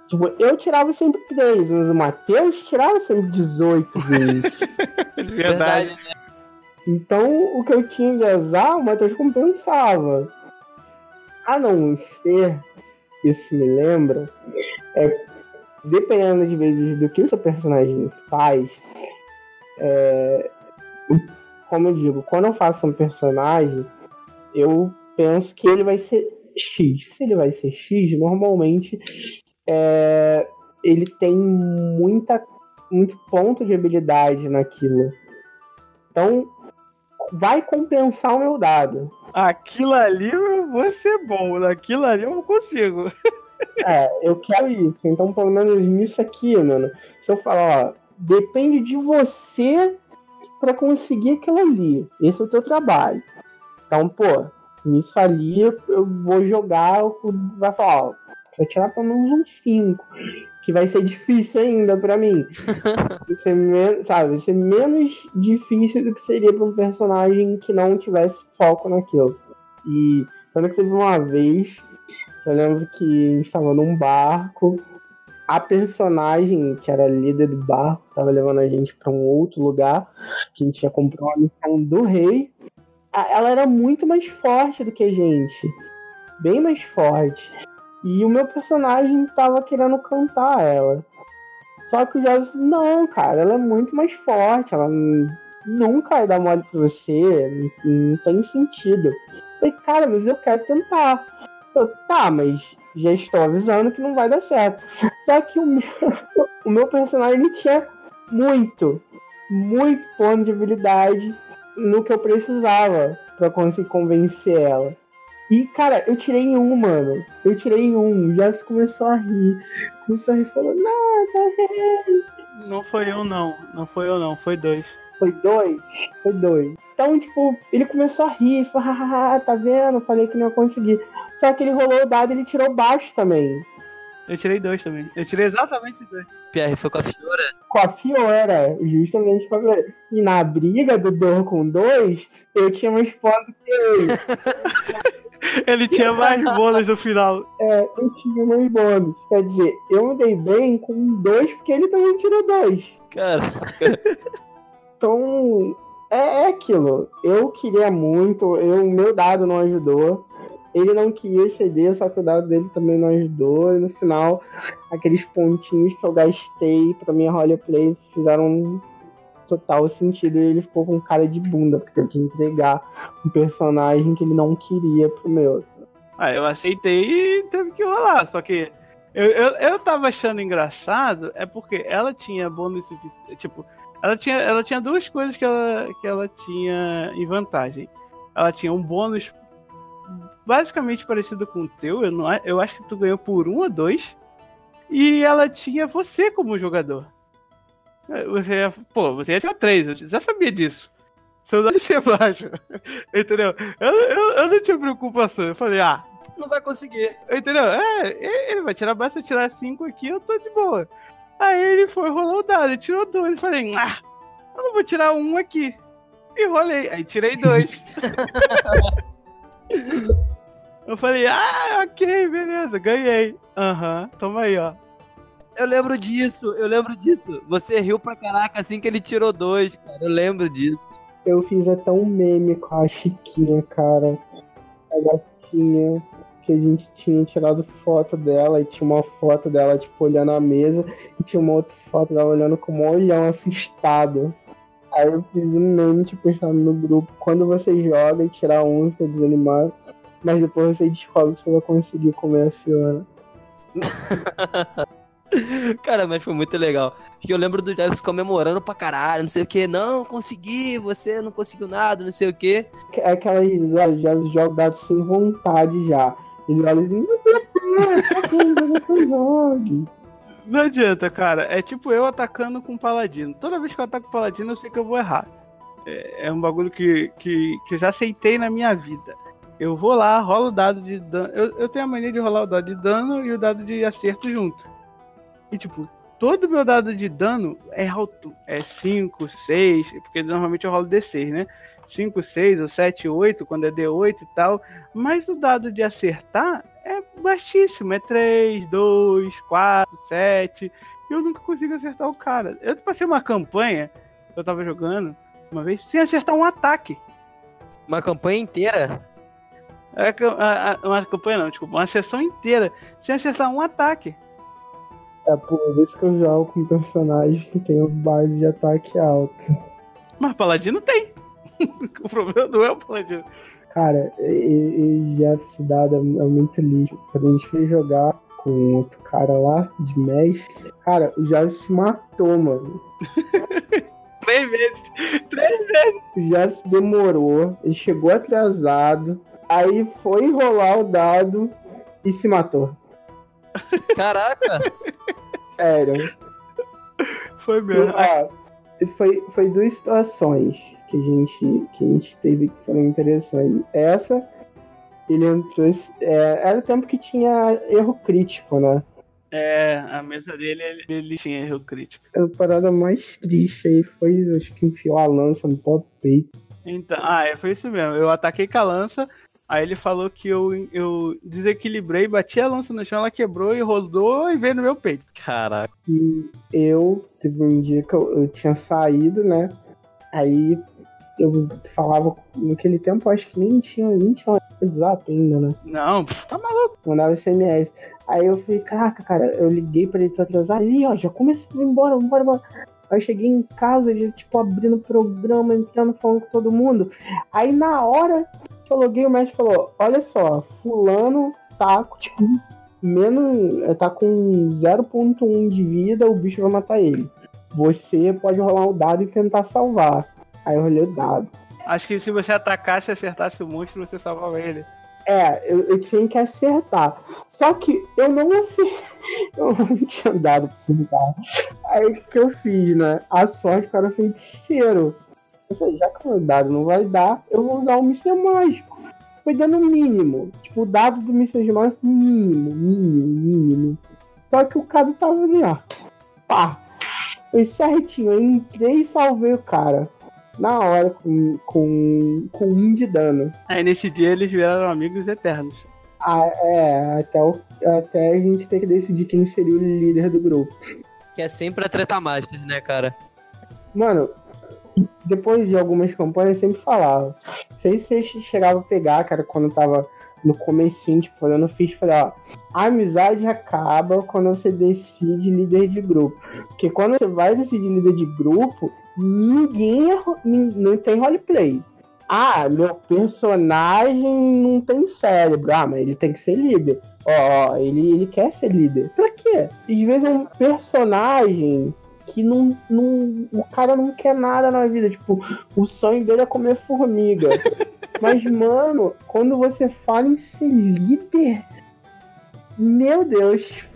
Tipo, eu tirava sempre 3, mas o Matheus tirava sempre 18 vezes. Verdade. né? Então, o que eu tinha de azar, o Matheus compensava. A não ser, isso me lembra, é dependendo de vezes do que o seu personagem faz, é, como eu digo, quando eu faço um personagem, eu penso que ele vai ser X. Se ele vai ser X, normalmente é, ele tem muita, muito ponto de habilidade naquilo. Então, vai compensar o meu dado. Aquilo ali eu vou ser bom, naquilo ali eu não consigo. É, eu quero isso. Então, pelo menos nisso aqui, mano. Se eu falar, ó, depende de você para conseguir aquilo ali. Esse é o teu trabalho. Então, pô, nisso ali eu vou jogar, vai falar, ó, vai tirar pelo menos um 5. Que vai ser difícil ainda para mim. vai ser menos, sabe, vai ser menos difícil do que seria pra um personagem que não tivesse foco naquilo. E tanto que teve uma vez, eu lembro que a gente estava num barco, a personagem que era líder do barco estava levando a gente para um outro lugar, que a gente ia comprar uma missão do rei. Ela era muito mais forte do que a gente, bem mais forte. E o meu personagem tava querendo cantar ela. Só que o Joseph, não, cara, ela é muito mais forte, ela nunca vai dar mole pra você, não, não tem sentido. Eu falei, cara, mas eu quero tentar. Eu, tá, mas já estou avisando que não vai dar certo. Só que o meu, o meu personagem tinha muito, muito ponto de habilidade no que eu precisava para conseguir convencer ela. E, cara, eu tirei em um, mano. Eu tirei em um. Já começou a rir. Começou a rir falou, nada. Não foi eu, não. Não foi eu, não. Foi dois. Foi dois? Foi dois. Então, tipo, ele começou a rir. Falou, ah, tá vendo? Falei que não ia conseguir. Só que ele rolou o dado e ele tirou baixo também. Eu tirei dois também. Eu tirei exatamente dois. Pierre foi com a Fiora? Com a Fiora, justamente com a Fiora. E na briga do Dor com dois, eu tinha mais pontos que ele. ele tinha mais bônus no final. É, eu tinha mais bônus. Quer dizer, eu me dei bem com dois, porque ele também tirou dois. Caraca. Então, é, é aquilo. Eu queria muito, eu, o meu dado não ajudou. Ele não queria ceder, só que o dado dele também não ajudou. E no final, aqueles pontinhos que eu gastei pra minha roleplay fizeram total sentido. E ele ficou com cara de bunda, porque eu tinha que entregar um personagem que ele não queria pro meu. Ah, eu aceitei e teve que rolar. Só que eu, eu, eu tava achando engraçado, é porque ela tinha bônus. Tipo, ela tinha, ela tinha duas coisas que ela, que ela tinha em vantagem. Ela tinha um bônus basicamente parecido com o teu. Eu, não, eu acho que tu ganhou por um ou dois. E ela tinha você como jogador. Você, pô, você ia tirar três, eu já sabia disso. Seu dado ser baixo. Entendeu? Eu, eu, eu não tinha preocupação. Eu falei, ah. Não vai conseguir. Entendeu? É, ele vai tirar basta tirar cinco aqui, eu tô de boa. Aí ele foi, rolou o dado, ele tirou dois. Eu falei, ah, eu não vou tirar um aqui. E rolei. Aí tirei dois. Eu falei, ah, ok, beleza, ganhei. Aham, uhum, toma aí, ó. Eu lembro disso, eu lembro disso. Você riu pra caraca assim que ele tirou dois, cara. Eu lembro disso. Eu fiz até um meme com a Chiquinha, cara. A gatinha que a gente tinha tirado foto dela e tinha uma foto dela, tipo, olhando a mesa e tinha uma outra foto dela olhando com um olhão assustado. Aí eu fiz um meme, tipo, no grupo. Quando você joga e tirar um pra desanimar, Mas depois você descobre que você vai conseguir comer a Fiona. Cara, mas foi muito legal. Porque eu lembro do Jazz comemorando pra caralho, não sei o que. Não, consegui, você não conseguiu nada, não sei o que. É aquelas, olha, Jazz joga dado sem vontade já. Ele olha assim, jogue. Não adianta, cara. É tipo eu atacando com o paladino. Toda vez que eu ataco com o paladino, eu sei que eu vou errar. É, é um bagulho que, que, que eu já aceitei na minha vida. Eu vou lá, rolo o dado de dano. Eu, eu tenho a mania de rolar o dado de dano e o dado de acerto junto. E tipo, todo meu dado de dano é alto. É 5, 6, porque normalmente eu rolo D6, né? 5, 6 ou 7, 8, quando é D8 e tal. Mas o dado de acertar é baixíssimo. É 3, 2, 4, 7. E eu nunca consigo acertar o cara. Eu passei uma campanha eu tava jogando uma vez sem acertar um ataque. Uma campanha inteira? É, uma campanha não, desculpa, uma sessão inteira sem acertar um ataque. É por isso que eu jogo com personagem que tem base de ataque alto. Mas Paladino tem. o problema não é o Paladino. Cara, e, e Jeff dado é, é muito lixo. Quando a gente foi jogar com outro cara lá, de mestre, cara, o Jeff se matou, mano. Três vezes. Três vezes. O Jeff demorou, ele chegou atrasado, aí foi rolar o dado e se matou. Caraca! Sério. Foi mesmo. Ah, foi, foi duas situações que a gente, que a gente teve que foram interessantes. Essa, ele entrou. É, era o tempo que tinha erro crítico, né? É, a mesa dele, ele, ele tinha erro crítico. A parada mais triste aí foi, acho que enfiou a lança no próprio peito. Então, ah, é, foi isso mesmo. Eu ataquei com a lança, Aí ele falou que eu, eu desequilibrei, bati a lança no chão, ela quebrou e rodou e veio no meu peito. Caraca. E eu, teve um dia que eu, eu tinha saído, né? Aí eu falava, naquele tempo acho que nem tinha, nem tinha WhatsApp ainda, né? Não, tá maluco. Mandava SMS. Aí eu falei, caraca, cara, eu liguei pra ele, tô atrasado. Aí, ó, já começou a ir embora, embora, embora. Aí eu cheguei em casa, já, tipo, abrindo o programa, entrando, falando com todo mundo. Aí na hora eu loguei, o médico falou: Olha só, Fulano tá, tipo, menos. tá com 0,1 de vida, o bicho vai matar ele. Você pode rolar o dado e tentar salvar. Aí eu rolei o dado. Acho que se você atacasse e acertasse o monstro, você salvava ele. É, eu, eu, tinha que acertar. Só que eu não acertei. Eu não tinha dado pra acertar. Aí o que, eu fiz, né? A sorte para feiticeiro. Eu falei, já que o dado não vai dar, eu vou usar o míssil mágico. Foi dando o mínimo. Tipo, o dado do míssil mágico, mínimo, mínimo, mínimo. Só que o cara tava ali, ó. Pá! Foi certinho. Eu entrei e salvei o cara. Na hora, com, com, com um de dano. Aí nesse dia eles viraram amigos eternos. Ah, é, até, o, até a gente ter que decidir quem seria o líder do grupo. Que é sempre a treta master, né, cara? Mano, depois de algumas campanhas, sempre falava. Não sei se você chegava a pegar, cara, quando eu tava no comecinho, tipo, eu não fiz, falei, ó, a amizade acaba quando você decide líder de grupo. Porque quando você vai decidir líder de grupo, ninguém é, não tem roleplay. Ah, meu personagem não tem cérebro. Ah, mas ele tem que ser líder. Ó, ele, ele quer ser líder. Pra quê? Às vezes é um personagem que não, não, o cara não quer nada na vida. Tipo, o sonho dele é comer formiga. Mas, mano, quando você fala em ser líder, meu Deus,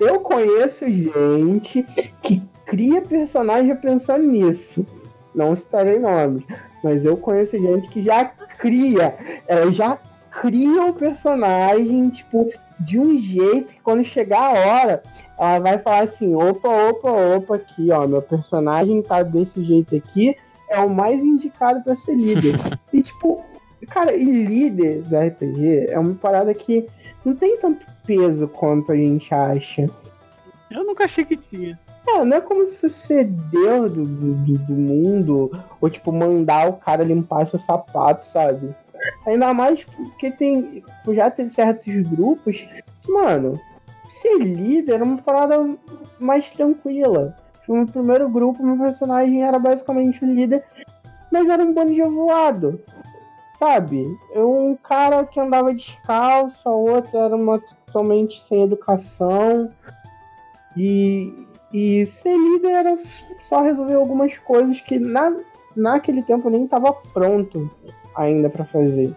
eu conheço gente que cria personagem pensando nisso. Não citarei nomes, mas eu conheço gente que já cria, ela já cria o personagem, tipo, de um jeito que quando chegar a hora, ela vai falar assim: opa, opa, opa, aqui, ó, meu personagem tá desse jeito aqui, é o mais indicado para ser líder. e tipo, cara, e líder do RPG é uma parada que não tem tanto peso quanto a gente acha. Eu nunca achei que tinha. É, não é como se você Deus do, do, do mundo, ou tipo, mandar o cara limpar seu sapato, sabe? Ainda mais porque tem. Já tem certos grupos que, mano, ser líder era uma parada mais tranquila. No primeiro grupo, meu personagem era basicamente um líder, mas era um bando de voado. sabe? Um cara que andava descalço, a outra era uma totalmente sem educação. E, e ser líder era só resolver algumas coisas que na, naquele tempo nem estava pronto ainda para fazer.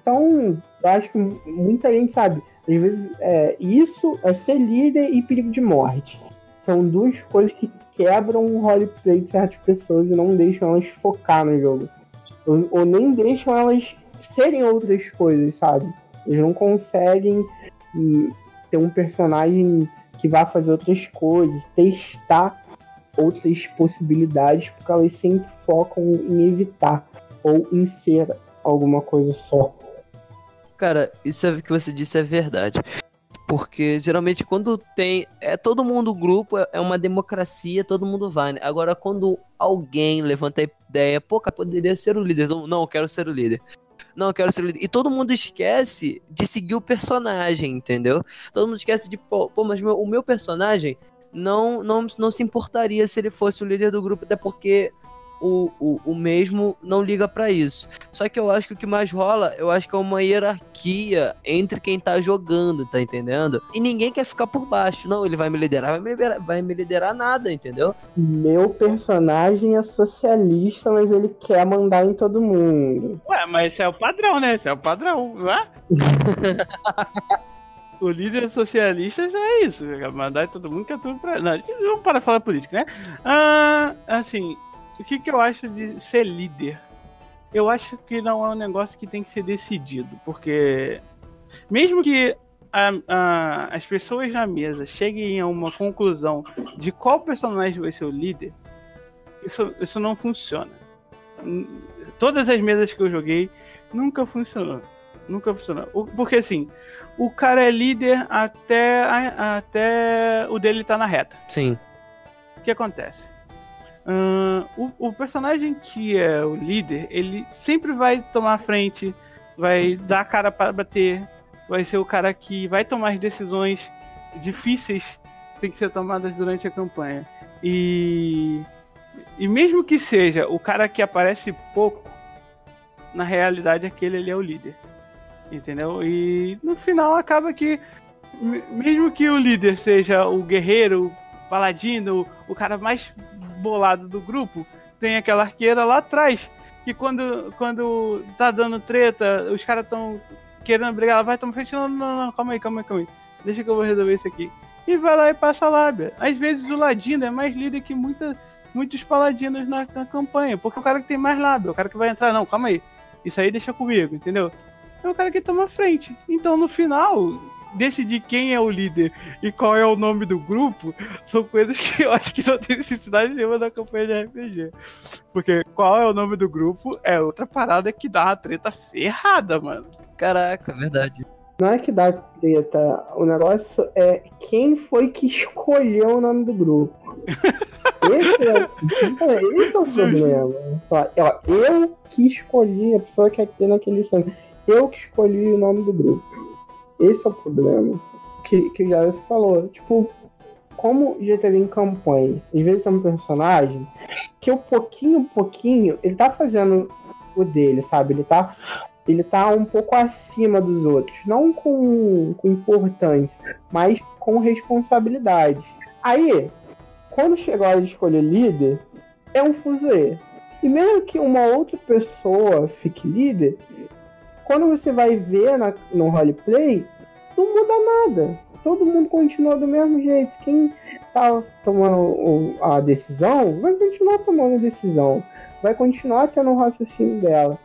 Então, eu acho que muita gente sabe, às vezes é, isso é ser líder e perigo de morte. São duas coisas que quebram o roleplay de certas pessoas e não deixam elas focar no jogo. Ou, ou nem deixam elas serem outras coisas, sabe? Eles não conseguem hum, ter um personagem que vá fazer outras coisas, testar outras possibilidades, porque elas sempre focam em evitar ou em ser alguma coisa só. Cara, isso é, que você disse é verdade. Porque geralmente quando tem. É todo mundo grupo, é, é uma democracia, todo mundo vai, né? Agora, quando alguém levanta a ideia, pô, cara, poderia ser o líder. Não, não, eu quero ser o líder. Não, eu quero ser o líder. E todo mundo esquece de seguir o personagem, entendeu? Todo mundo esquece de, pô, pô mas meu, o meu personagem não, não, não se importaria se ele fosse o líder do grupo, até porque o, o, o mesmo não liga para isso. Só que eu acho que o que mais rola, eu acho que é uma hierarquia entre quem tá jogando, tá entendendo? E ninguém quer ficar por baixo. Não, ele vai me liderar, vai me liderar, vai me liderar nada, entendeu? Meu personagem é socialista, mas ele quer mandar em todo mundo. Ué, mas esse é o padrão, né? Esse é o padrão, não é? o líder socialista já é isso, mandar em todo mundo que é tudo pra. Não, vamos para falar política, né? Ah, assim, o que, que eu acho de ser líder? Eu acho que não é um negócio que tem que ser decidido, porque mesmo que a, a, as pessoas na mesa cheguem a uma conclusão de qual personagem vai ser o líder, isso, isso não funciona. Todas as mesas que eu joguei nunca funcionou. Nunca funcionou. Porque assim, o cara é líder até, até o dele tá na reta. Sim. O que acontece? Uh, o, o, personagem que é o líder, ele sempre vai tomar a frente, vai dar a cara para bater, vai ser o cara que vai tomar as decisões difíceis que tem que ser tomadas durante a campanha. E, e mesmo que seja o cara que aparece pouco, na realidade aquele ele é o líder. Entendeu? E no final acaba que mesmo que o líder seja o guerreiro, o paladino, o cara mais bolado do grupo, tem aquela arqueira lá atrás. Que quando, quando tá dando treta, os caras tão querendo brigar, ela vai tomar frente, não, não, não, calma aí, calma aí, calma aí. Deixa que eu vou resolver isso aqui. E vai lá e passa a lábia. Às vezes o ladino é mais líder que muita, muitos paladinos na, na campanha. Porque o cara que tem mais lábia, o cara que vai entrar, não, calma aí. Isso aí deixa comigo, entendeu? É o cara que toma frente. Então no final, decidir quem é o líder e qual é o nome do grupo são coisas que eu acho que não tem necessidade nenhuma da campanha de RPG. Porque qual é o nome do grupo é outra parada que dá uma treta ferrada, mano. Caraca, verdade. Não é que dá treta, o negócio é quem foi que escolheu o nome do grupo. Esse é, é esse é o problema. Eu que escolhi, a pessoa que ter naquele sangue. Eu que escolhi o nome do grupo. Esse é o problema. Que, que o Jarvis falou. Tipo, como já teve em campanha, às vezes é um personagem que o pouquinho, pouquinho, ele tá fazendo o dele, sabe? Ele tá, ele tá um pouco acima dos outros. Não com, com importância, mas com responsabilidade. Aí, quando chegou a escolher líder, é um fuzuê. E mesmo que uma outra pessoa fique líder, quando você vai ver na, no roleplay, não muda nada. Todo mundo continua do mesmo jeito. Quem tá tomando a decisão vai continuar tomando a decisão. Vai continuar tendo o raciocínio dela.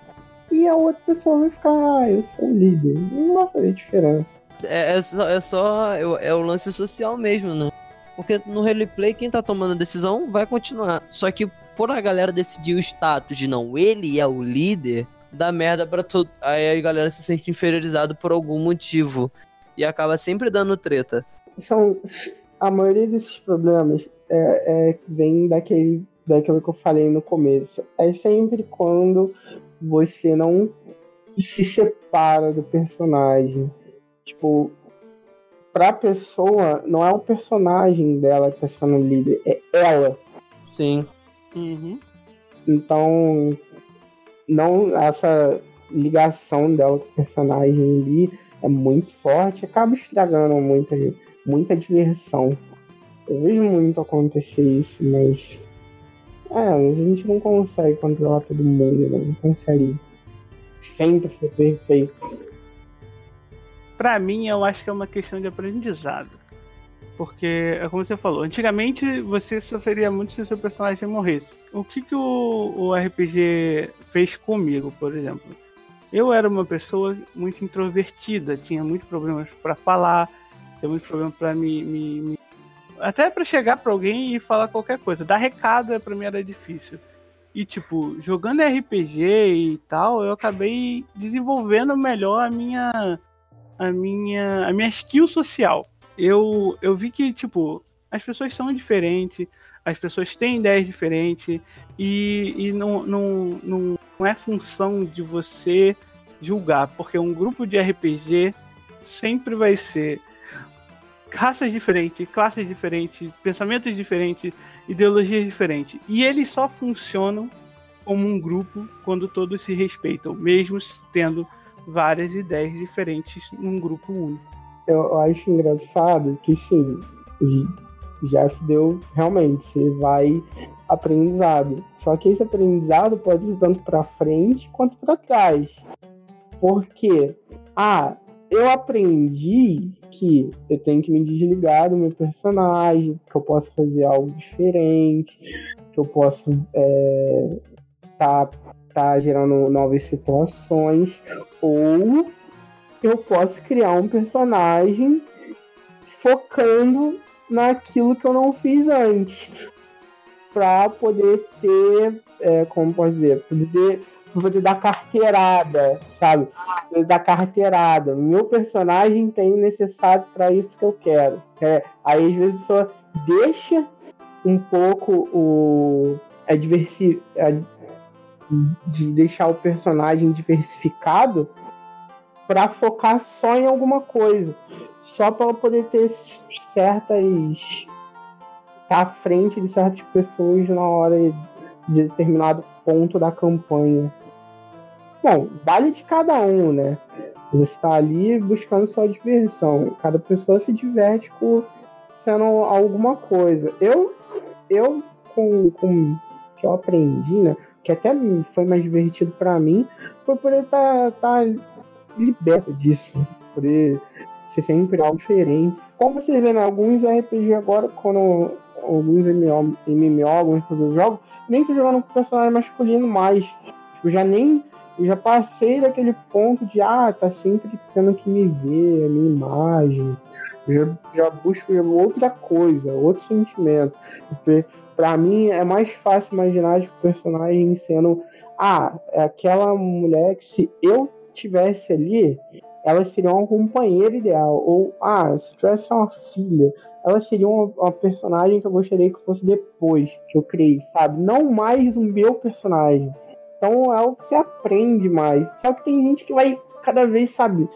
E a outra pessoa vai ficar, ah, eu sou o líder. Não vai fazer diferença. É, é só, é, só é, o lance social mesmo, né? Porque no roleplay, quem tá tomando a decisão vai continuar. Só que por a galera decidir o status de não, ele é o líder, dá merda pra todo. Aí a galera se sente inferiorizado por algum motivo. E acaba sempre dando treta. São. A maioria desses problemas é, é, vem daquele, daquilo que eu falei no começo. É sempre quando você não se separa do personagem. Tipo, pra pessoa, não é o personagem dela que tá sendo líder, é ela. Sim. Uhum. Então, não essa ligação dela com o personagem ali é muito forte, acaba estragando muita, muita diversão. Eu vejo muito acontecer isso, mas. É, a gente não consegue controlar todo mundo, né? não consegue sempre ser perfeito. Pra mim, eu acho que é uma questão de aprendizado. Porque, é como você falou, antigamente você sofreria muito se o seu personagem morresse. O que, que o, o RPG fez comigo, por exemplo? Eu era uma pessoa muito introvertida, tinha muitos problemas para falar, tinha muitos problemas para me, me, me, Até para chegar para alguém e falar qualquer coisa. Dar recado para mim era difícil. E, tipo, jogando RPG e tal, eu acabei desenvolvendo melhor a minha. a minha. a minha skill social eu, eu vi que, tipo, as pessoas são diferentes, as pessoas têm ideias diferentes, e, e não, não, não, não é função de você julgar, porque um grupo de RPG sempre vai ser raças diferentes, classes diferentes, pensamentos diferentes, ideologias diferentes. E eles só funcionam como um grupo quando todos se respeitam, mesmo tendo várias ideias diferentes num grupo único eu acho engraçado que sim, já se deu realmente, você vai aprendizado. Só que esse aprendizado pode ir tanto para frente quanto para trás. Porque, ah, eu aprendi que eu tenho que me desligar do meu personagem, que eu posso fazer algo diferente, que eu posso é, tá, tá gerando novas situações, ou eu posso criar um personagem focando naquilo que eu não fiz antes. Pra poder ter, é, como pode dizer, poder, poder dar carteirada, sabe? Poder dar carteirada. Meu personagem tem o necessário para isso que eu quero. É, aí às vezes a pessoa deixa um pouco o. A diversi, a, de deixar o personagem diversificado para focar só em alguma coisa, só para poder ter certas tá à frente de certas pessoas na hora de determinado ponto da campanha. Bom, vale de cada um, né? Você está ali buscando sua diversão. Cada pessoa se diverte com sendo alguma coisa. Eu, eu com, com que eu aprendi, né? Que até foi mais divertido para mim, foi poder estar tá, tá liberta disso, poder ser sempre algo diferente. Como você vê em alguns RPG agora, quando alguns MMO, algumas pessoas jogam, nem tô jogando com personagem masculino mais. Tipo, já nem. Eu já passei daquele ponto de, ah, tá sempre tendo que me ver, a minha imagem. Eu já, já busco outra coisa, outro sentimento. Para mim é mais fácil imaginar o personagem sendo, ah, é aquela mulher que se eu tivesse ali, ela seria uma companheira ideal. Ou, ah, se tivesse uma filha, ela seria uma, uma, personagem que eu gostaria que fosse depois que eu criei, sabe? Não mais o meu personagem. Então é algo que você aprende mais. Só que tem gente que vai cada vez, sabe,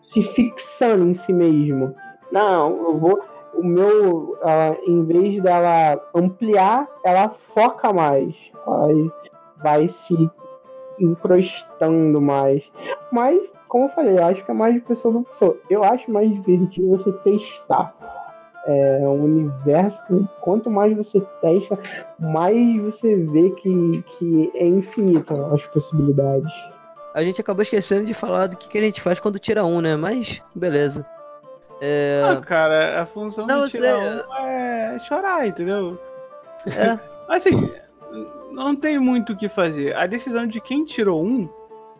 se fixando em si mesmo. Não, eu vou. O meu, ela, em vez dela ampliar, ela foca mais. Vai, vai se encrostando mais. Mas, como eu falei, eu acho que é mais de pessoa para pessoa. Eu acho mais divertido você testar. É um universo que quanto mais você testa, mais você vê que, que é infinita as possibilidades. A gente acabou esquecendo de falar do que, que a gente faz quando tira um, né? Mas, beleza. É... Ah, cara, a função Não, do tirar um é chorar, entendeu? É. assim, não tem muito o que fazer. A decisão de quem tirou um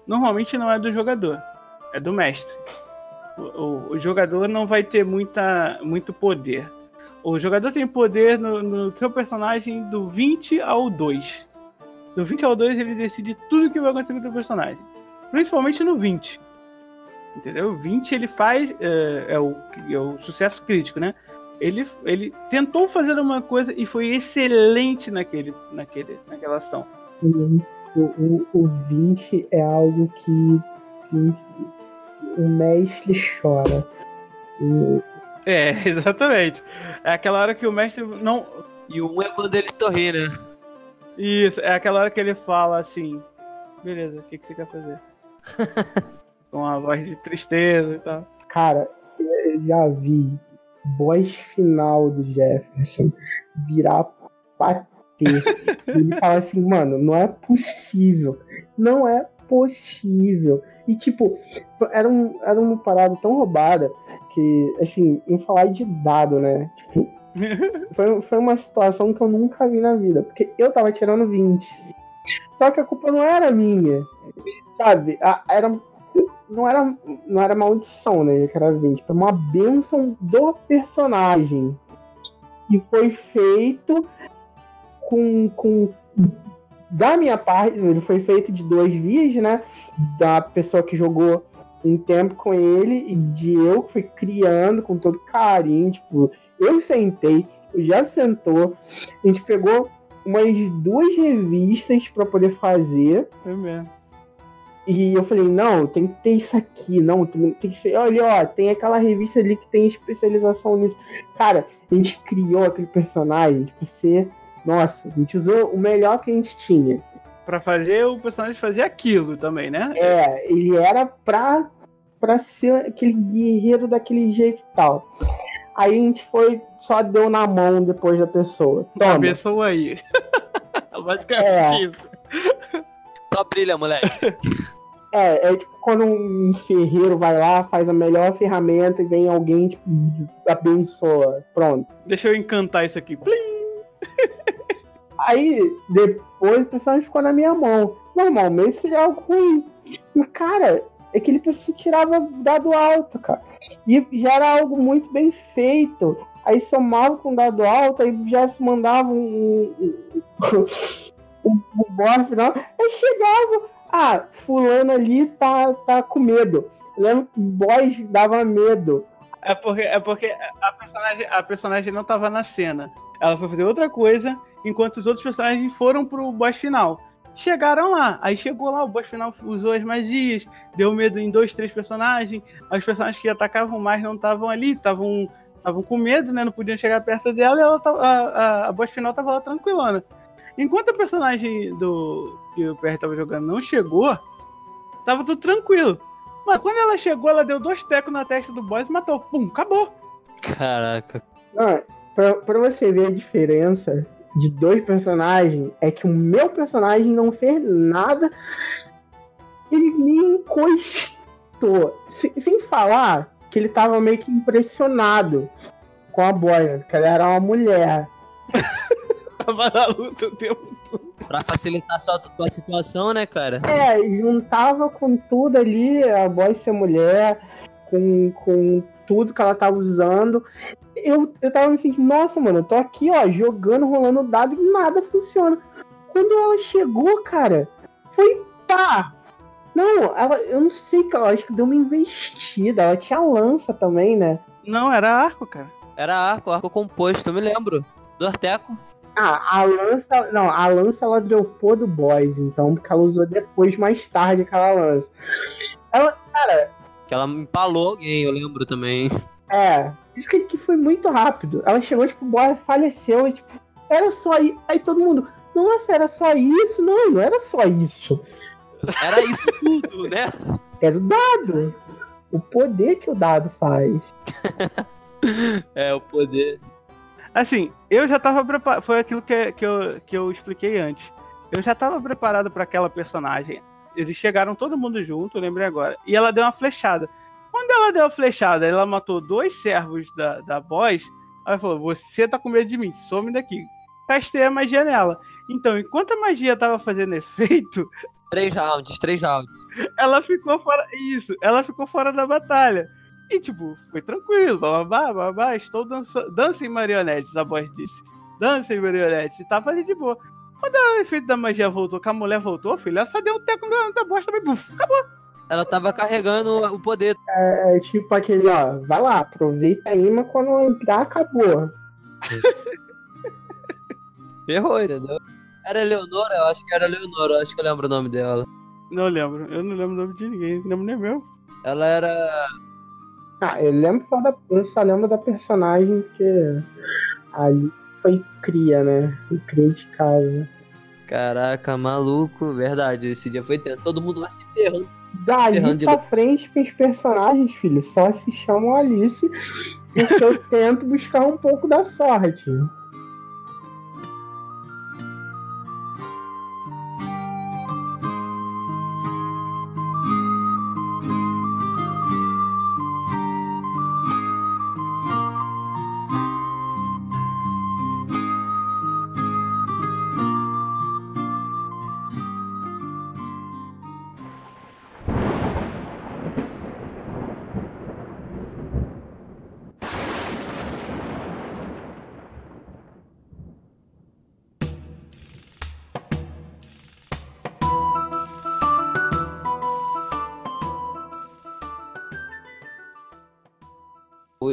normalmente não é do jogador, é do mestre. O, o, o jogador não vai ter muita, muito poder. O jogador tem poder no, no seu personagem do 20 ao 2. Do 20 ao 2 ele decide tudo que vai acontecer com o seu personagem. Principalmente no 20. Entendeu? O 20 ele faz. É, é, o, é o sucesso crítico, né? Ele, ele tentou fazer uma coisa e foi excelente naquele, naquele, naquela ação. O, o, o 20 é algo que, que o mestre chora. O... É, exatamente. É aquela hora que o mestre não. E o 1 é quando ele sorri, né? Isso, é aquela hora que ele fala assim: beleza, o que, que você quer fazer? Com uma voz de tristeza e tal. Cara, eu já vi boss final do Jefferson virar bater. Ele fala assim, mano, não é possível. Não é possível. E, tipo, era, um, era uma parada tão roubada que, assim, em falar de dado, né? Tipo, foi, foi uma situação que eu nunca vi na vida. Porque eu tava tirando 20. Só que a culpa não era minha. Sabe? A, era. Não era, não era maldição, né? Que era 20. Foi uma benção do personagem. E foi feito com, com da minha parte, ele foi feito de dois vias, né? Da pessoa que jogou um tempo com ele e de eu que fui criando com todo carinho. Tipo, eu sentei, já sentou, a gente pegou umas duas revistas para poder fazer. É mesmo. E eu falei, não, tem que ter isso aqui, não, tem, que ser. Olha, ó, tem aquela revista ali que tem especialização nisso. Cara, a gente criou aquele personagem, tipo, ser nossa, a gente usou o melhor que a gente tinha. Pra fazer o personagem fazer aquilo também, né? É, ele era pra, pra ser aquele guerreiro daquele jeito e tal. Aí a gente foi, só deu na mão depois da pessoa. Toma. A pessoa aí. Basicamente é. isso. Só brilha, moleque. É, é tipo quando um ferreiro vai lá, faz a melhor ferramenta e vem alguém, tipo, abençoa. Pronto. Deixa eu encantar isso aqui. Plim! Aí, depois o personagem ficou na minha mão. Normalmente seria algo ruim. Mas, cara, aquele pessoa tirava dado alto, cara. E já era algo muito bem feito. Aí somava com dado alto, aí já se mandava um. Um, um, um final. Chegava. Ah, fulano ali tá, tá com medo. Eu lembro que o boss dava medo. É porque, é porque a, personagem, a personagem não tava na cena. Ela foi fazer outra coisa, enquanto os outros personagens foram pro boss final. Chegaram lá, aí chegou lá, o boss final usou as magias, deu medo em dois, três personagens. Os personagens que atacavam mais não estavam ali, estavam estavam com medo, né? Não podiam chegar perto dela e ela a, a, a boss final tava lá tranquilona. Enquanto a personagem do que o PR tava jogando não chegou, tava tudo tranquilo. Mas quando ela chegou, ela deu dois tecos na testa do boss e matou. Pum, acabou. Caraca. Ah, pra, pra você ver a diferença de dois personagens, é que o meu personagem não fez nada. Ele me encostou. Sem, sem falar que ele tava meio que impressionado com a boia, que ela era uma mulher. tava na luta o tempo todo. Pra facilitar a sua, a situação, né, cara? É, juntava com tudo ali, a boy ser mulher, com, com tudo que ela tava usando. Eu, eu tava me sentindo, nossa, mano, eu tô aqui, ó, jogando, rolando dado e nada funciona. Quando ela chegou, cara, foi pá! Não, ela, eu não sei, acho que deu uma investida. Ela tinha lança também, né? Não, era arco, cara. Era arco, arco composto, eu me lembro. Do Arteco. Ah, a lança. Não, a lança ela dropou do boss, então, porque ela usou depois, mais tarde, aquela lança. Ela, cara, que ela empalou alguém, eu lembro também. É, isso que, que foi muito rápido. Ela chegou, tipo, o boy faleceu e, tipo, era só aí. Aí todo mundo, nossa, era só isso? Não, não era só isso. Era isso tudo, né? Era o dado. O poder que o dado faz. é, o poder. Assim, eu já tava preparado. Foi aquilo que, que, eu, que eu expliquei antes. Eu já tava preparado para aquela personagem eles chegaram todo mundo junto, lembrei agora. E ela deu uma flechada. Quando ela deu a flechada, ela matou dois servos da, da boss. Ela falou: Você tá com medo de mim, some daqui. Castei a magia nela. Então, enquanto a magia tava fazendo efeito. Três rounds, três rounds. Ela ficou fora. Isso, ela ficou fora da batalha. E, tipo, foi tranquilo, babá, babá, estou dançando. Dança em marionetes, a voz disse. Dança em marionetes. E tava ali de boa. Quando o efeito da magia voltou, que a mulher voltou, filho, ela só deu um teco da, da bosta e buf, acabou. Ela tava carregando o poder. É, é, tipo aquele, ó, vai lá, aproveita a imã quando entrar, acabou. Ferrou, entendeu? Era Leonora? Eu acho que era Leonora, eu acho que eu lembro o nome dela. Não lembro, eu não lembro o nome de ninguém, não lembro nem meu. Ela era. Ah, eu lembro só da. Eu só lembro da personagem que ali foi cria, né? Foi cria de casa. Caraca, maluco, verdade. Esse dia foi tenso. Todo mundo lá se ferrando. Daí Ferrando de pra frente que os personagens, filho, só se chamam Alice porque eu tento buscar um pouco da sorte.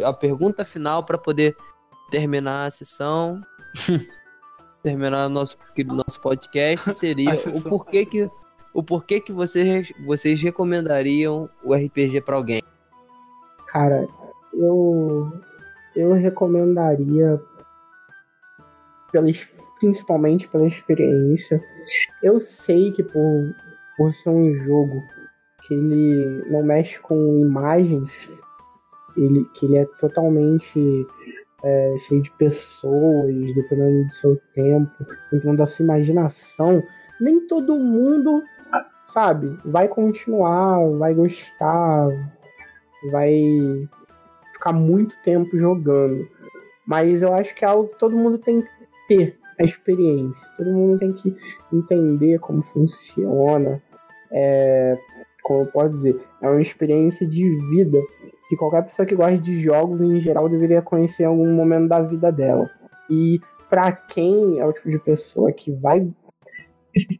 A pergunta final para poder terminar a sessão, terminar nosso nosso podcast seria o porquê que o porquê que vocês vocês recomendariam o RPG para alguém? Cara, eu eu recomendaria pela, principalmente pela experiência. Eu sei que por, por ser um jogo que ele não mexe com imagens, ele, que ele é totalmente é, cheio de pessoas, dependendo do seu tempo, dependendo da sua imaginação, nem todo mundo, sabe, vai continuar, vai gostar, vai ficar muito tempo jogando. Mas eu acho que é algo que todo mundo tem que ter a experiência. Todo mundo tem que entender como funciona. É, como eu posso dizer, é uma experiência de vida que qualquer pessoa que gosta de jogos em geral deveria conhecer em algum momento da vida dela. E para quem é o tipo de pessoa que vai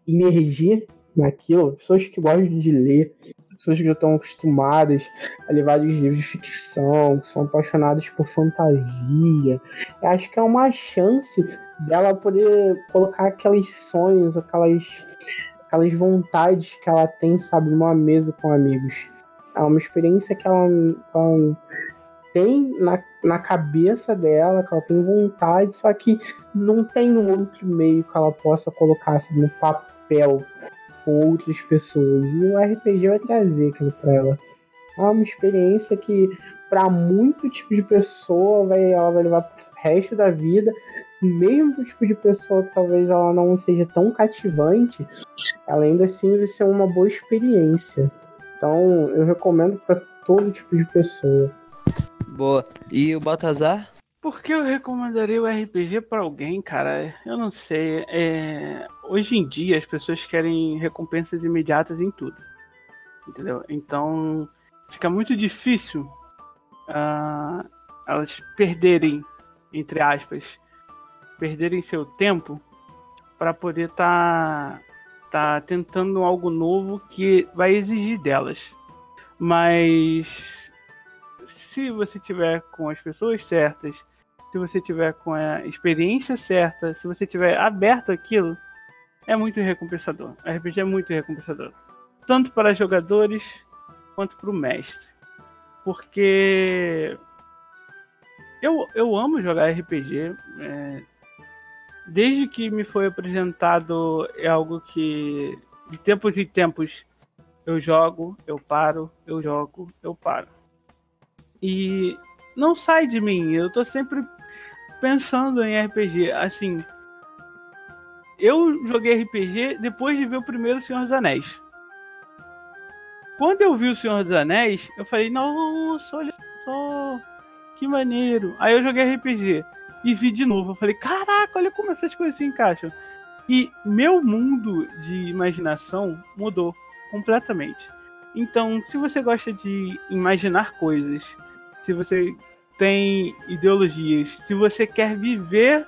emergir naquilo, pessoas que gostam de ler, pessoas que já estão acostumadas a ler vários livros de ficção, que são apaixonadas por fantasia. Eu acho que é uma chance dela poder colocar aqueles sonhos, aquelas, aquelas vontades que ela tem, sabe, numa mesa com amigos. É uma experiência que ela, que ela tem na, na cabeça dela, que ela tem vontade, só que não tem um outro meio que ela possa colocar assim, no papel com outras pessoas. E o RPG vai trazer aquilo para ela. É uma experiência que, para muito tipo de pessoa, vai, ela vai levar pro resto da vida. Mesmo pro tipo de pessoa que talvez ela não seja tão cativante, ela ainda assim vai ser uma boa experiência. Então, eu recomendo para todo tipo de pessoa. Boa. E o Baltazar? Por que eu recomendaria o RPG para alguém, cara? Eu não sei. É... Hoje em dia as pessoas querem recompensas imediatas em tudo. Entendeu? Então fica muito difícil uh, elas perderem, entre aspas, perderem seu tempo para poder estar tá, tá tentando algo novo que vai exigir delas. Mas se você tiver com as pessoas certas, se você tiver com a experiência certa, se você tiver aberto aquilo, é muito recompensador. A RPG é muito recompensador. Tanto para jogadores quanto para o mestre. Porque eu, eu amo jogar RPG. É, desde que me foi apresentado, é algo que de tempos em tempos eu jogo, eu paro, eu jogo, eu paro. E não sai de mim, eu tô sempre pensando em RPG. Assim, eu joguei RPG depois de ver o primeiro Senhor dos Anéis. Quando eu vi o Senhor dos Anéis, eu falei, nossa, olha só, que maneiro. Aí eu joguei RPG e vi de novo. Eu falei, caraca, olha como essas coisas se encaixam. E meu mundo de imaginação mudou completamente. Então, se você gosta de imaginar coisas, se você tem ideologias, se você quer viver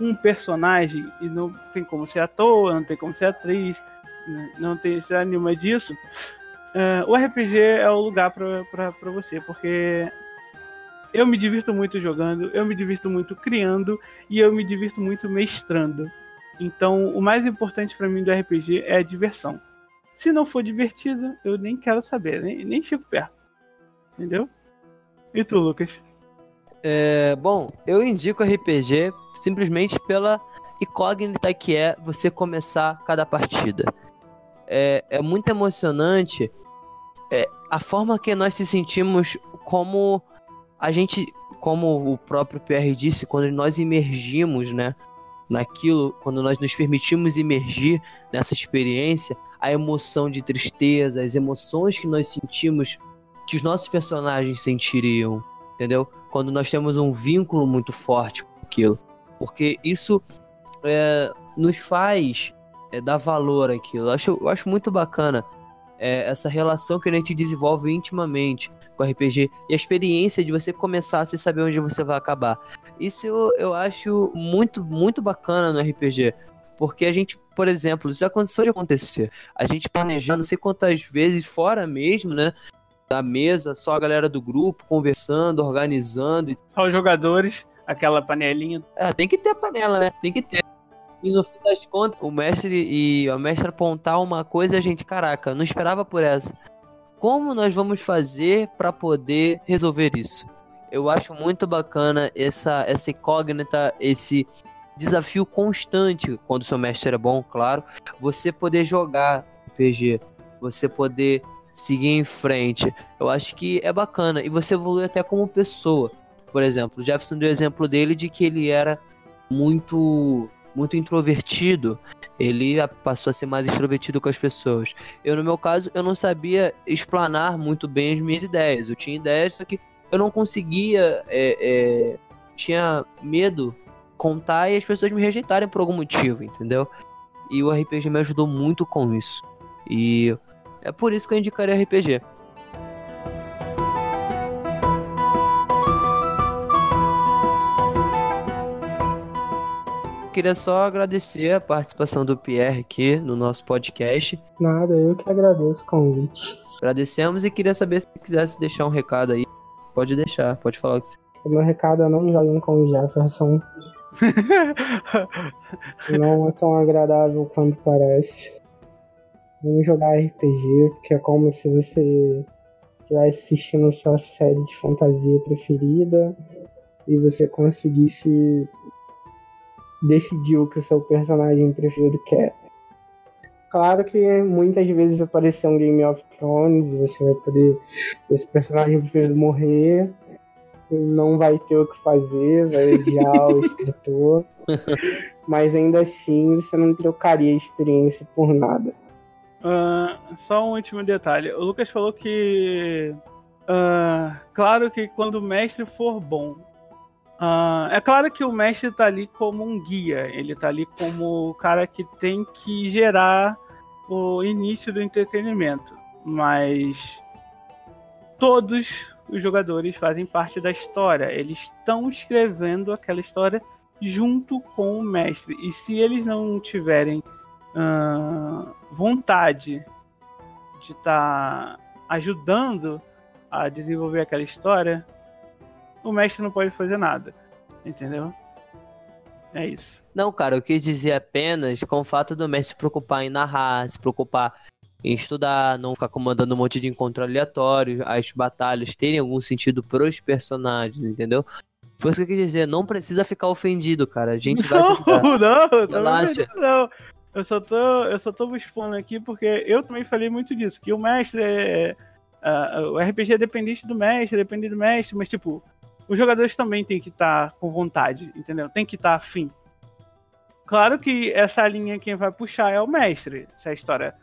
um personagem e não tem como ser ator, não tem como ser atriz, né, não tem nenhuma disso, uh, o RPG é o lugar para você, porque eu me divirto muito jogando, eu me divirto muito criando e eu me divirto muito mestrando. Então, o mais importante para mim do RPG é a diversão. Se não for divertido, eu nem quero saber, nem, nem chego perto. Entendeu? E tu, Lucas? É, bom, eu indico RPG simplesmente pela incógnita que é você começar cada partida. É, é muito emocionante é, a forma que nós se sentimos como a gente, como o próprio PR disse, quando nós imergimos, né, naquilo, quando nós nos permitimos imergir nessa experiência, a emoção de tristeza, as emoções que nós sentimos, que os nossos personagens sentiriam, entendeu? Quando nós temos um vínculo muito forte com aquilo. Porque isso é, nos faz é, dar valor àquilo. Eu acho, eu acho muito bacana é, essa relação que a gente desenvolve intimamente com o RPG e a experiência de você começar sem saber onde você vai acabar. Isso eu, eu acho muito, muito bacana no RPG. Porque a gente, por exemplo, já aconteceu de acontecer. A gente planejando não sei quantas vezes fora mesmo, né? Da mesa, só a galera do grupo conversando, organizando. Só os jogadores, aquela panelinha. É, tem que ter a panela, né? Tem que ter. E no fim das contas, o mestre e a mestra apontar uma coisa, a gente, caraca, não esperava por essa. Como nós vamos fazer para poder resolver isso? Eu acho muito bacana essa, essa incógnita, esse desafio constante quando seu mestre é bom, claro. Você poder jogar RPG, você poder seguir em frente. Eu acho que é bacana. E você evolui até como pessoa. Por exemplo, o Jefferson deu o exemplo dele de que ele era muito muito introvertido, ele passou a ser mais extrovertido com as pessoas. Eu, no meu caso, eu não sabia explanar muito bem as minhas ideias. Eu tinha ideias, só que eu não conseguia. É, é, tinha medo contar e as pessoas me rejeitarem por algum motivo, entendeu? E o RPG me ajudou muito com isso. E é por isso que eu indicaria RPG. Queria só agradecer a participação do Pierre aqui no nosso podcast. Nada, eu que agradeço o convite. Agradecemos e queria saber se quisesse deixar um recado aí. Pode deixar, pode falar o que você... O meu recado é não joguem com o Jefferson. não é tão agradável quanto parece. Vamos jogar RPG, porque é como se você estivesse assistindo sua série de fantasia preferida e você conseguisse decidir o que o seu personagem preferido quer. Claro que muitas vezes vai aparecer um Game of Thrones, você vai poder. Esse personagem preferido morrer, não vai ter o que fazer, vai odiar o escritor. Mas ainda assim você não trocaria a experiência por nada. Uh, só um último detalhe. O Lucas falou que. Uh, claro que quando o mestre for bom, Uh, é claro que o mestre tá ali como um guia, ele tá ali como o cara que tem que gerar o início do entretenimento, mas todos os jogadores fazem parte da história, eles estão escrevendo aquela história junto com o mestre, e se eles não tiverem uh, vontade de estar tá ajudando a desenvolver aquela história, o mestre não pode fazer nada. Entendeu? É isso. Não, cara, eu quis dizer apenas com o fato do mestre se preocupar em narrar, se preocupar em estudar, não ficar comandando um monte de encontro aleatório, as batalhas terem algum sentido pros personagens, entendeu? Foi isso que eu quis dizer, não precisa ficar ofendido, cara. A gente vai ajudar. Não, não, Relaxa. não. Eu só tô, eu só tô expondo aqui porque eu também falei muito disso, que o mestre é, uh, o RPG é dependente do mestre, depende do mestre, mas tipo, os jogadores também têm que estar tá com vontade, entendeu? Tem que estar tá afim. Claro que essa linha quem vai puxar é o mestre. Se a história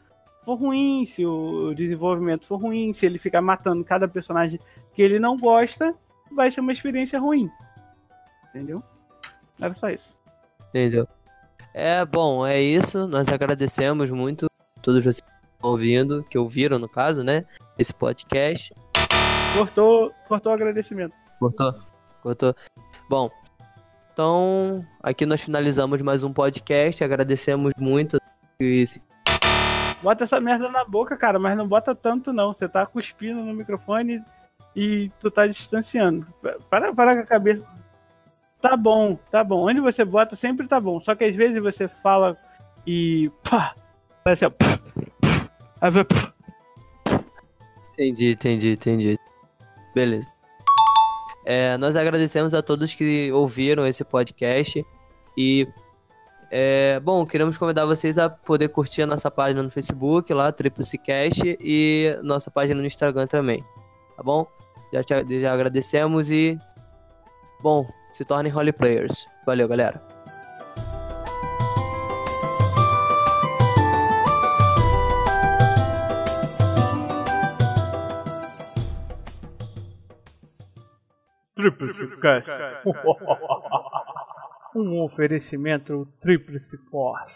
for ruim, se o desenvolvimento for ruim, se ele ficar matando cada personagem que ele não gosta, vai ser uma experiência ruim. Entendeu? Era só isso. Entendeu? É bom, é isso. Nós agradecemos muito todos vocês que estão ouvindo, que ouviram no caso, né? Esse podcast. Cortou, cortou o agradecimento. Cortou? Cortou. Bom, então aqui nós finalizamos mais um podcast. Agradecemos muito. Isso. Bota essa merda na boca, cara, mas não bota tanto não. Você tá cuspindo no microfone e tu tá distanciando. Para, para com a cabeça. Tá bom, tá bom. Onde você bota sempre tá bom. Só que às vezes você fala e pá, parece assim, Entendi, entendi, entendi. Beleza. É, nós agradecemos a todos que ouviram esse podcast e É, bom, queremos convidar vocês a poder curtir a nossa página no Facebook, lá, Triplice Cast, e nossa página no Instagram também. Tá bom? Já, te, já agradecemos e. Bom, se tornem Holy Players. Valeu, galera. Tríplice Cast. um oferecimento Tríplice Force.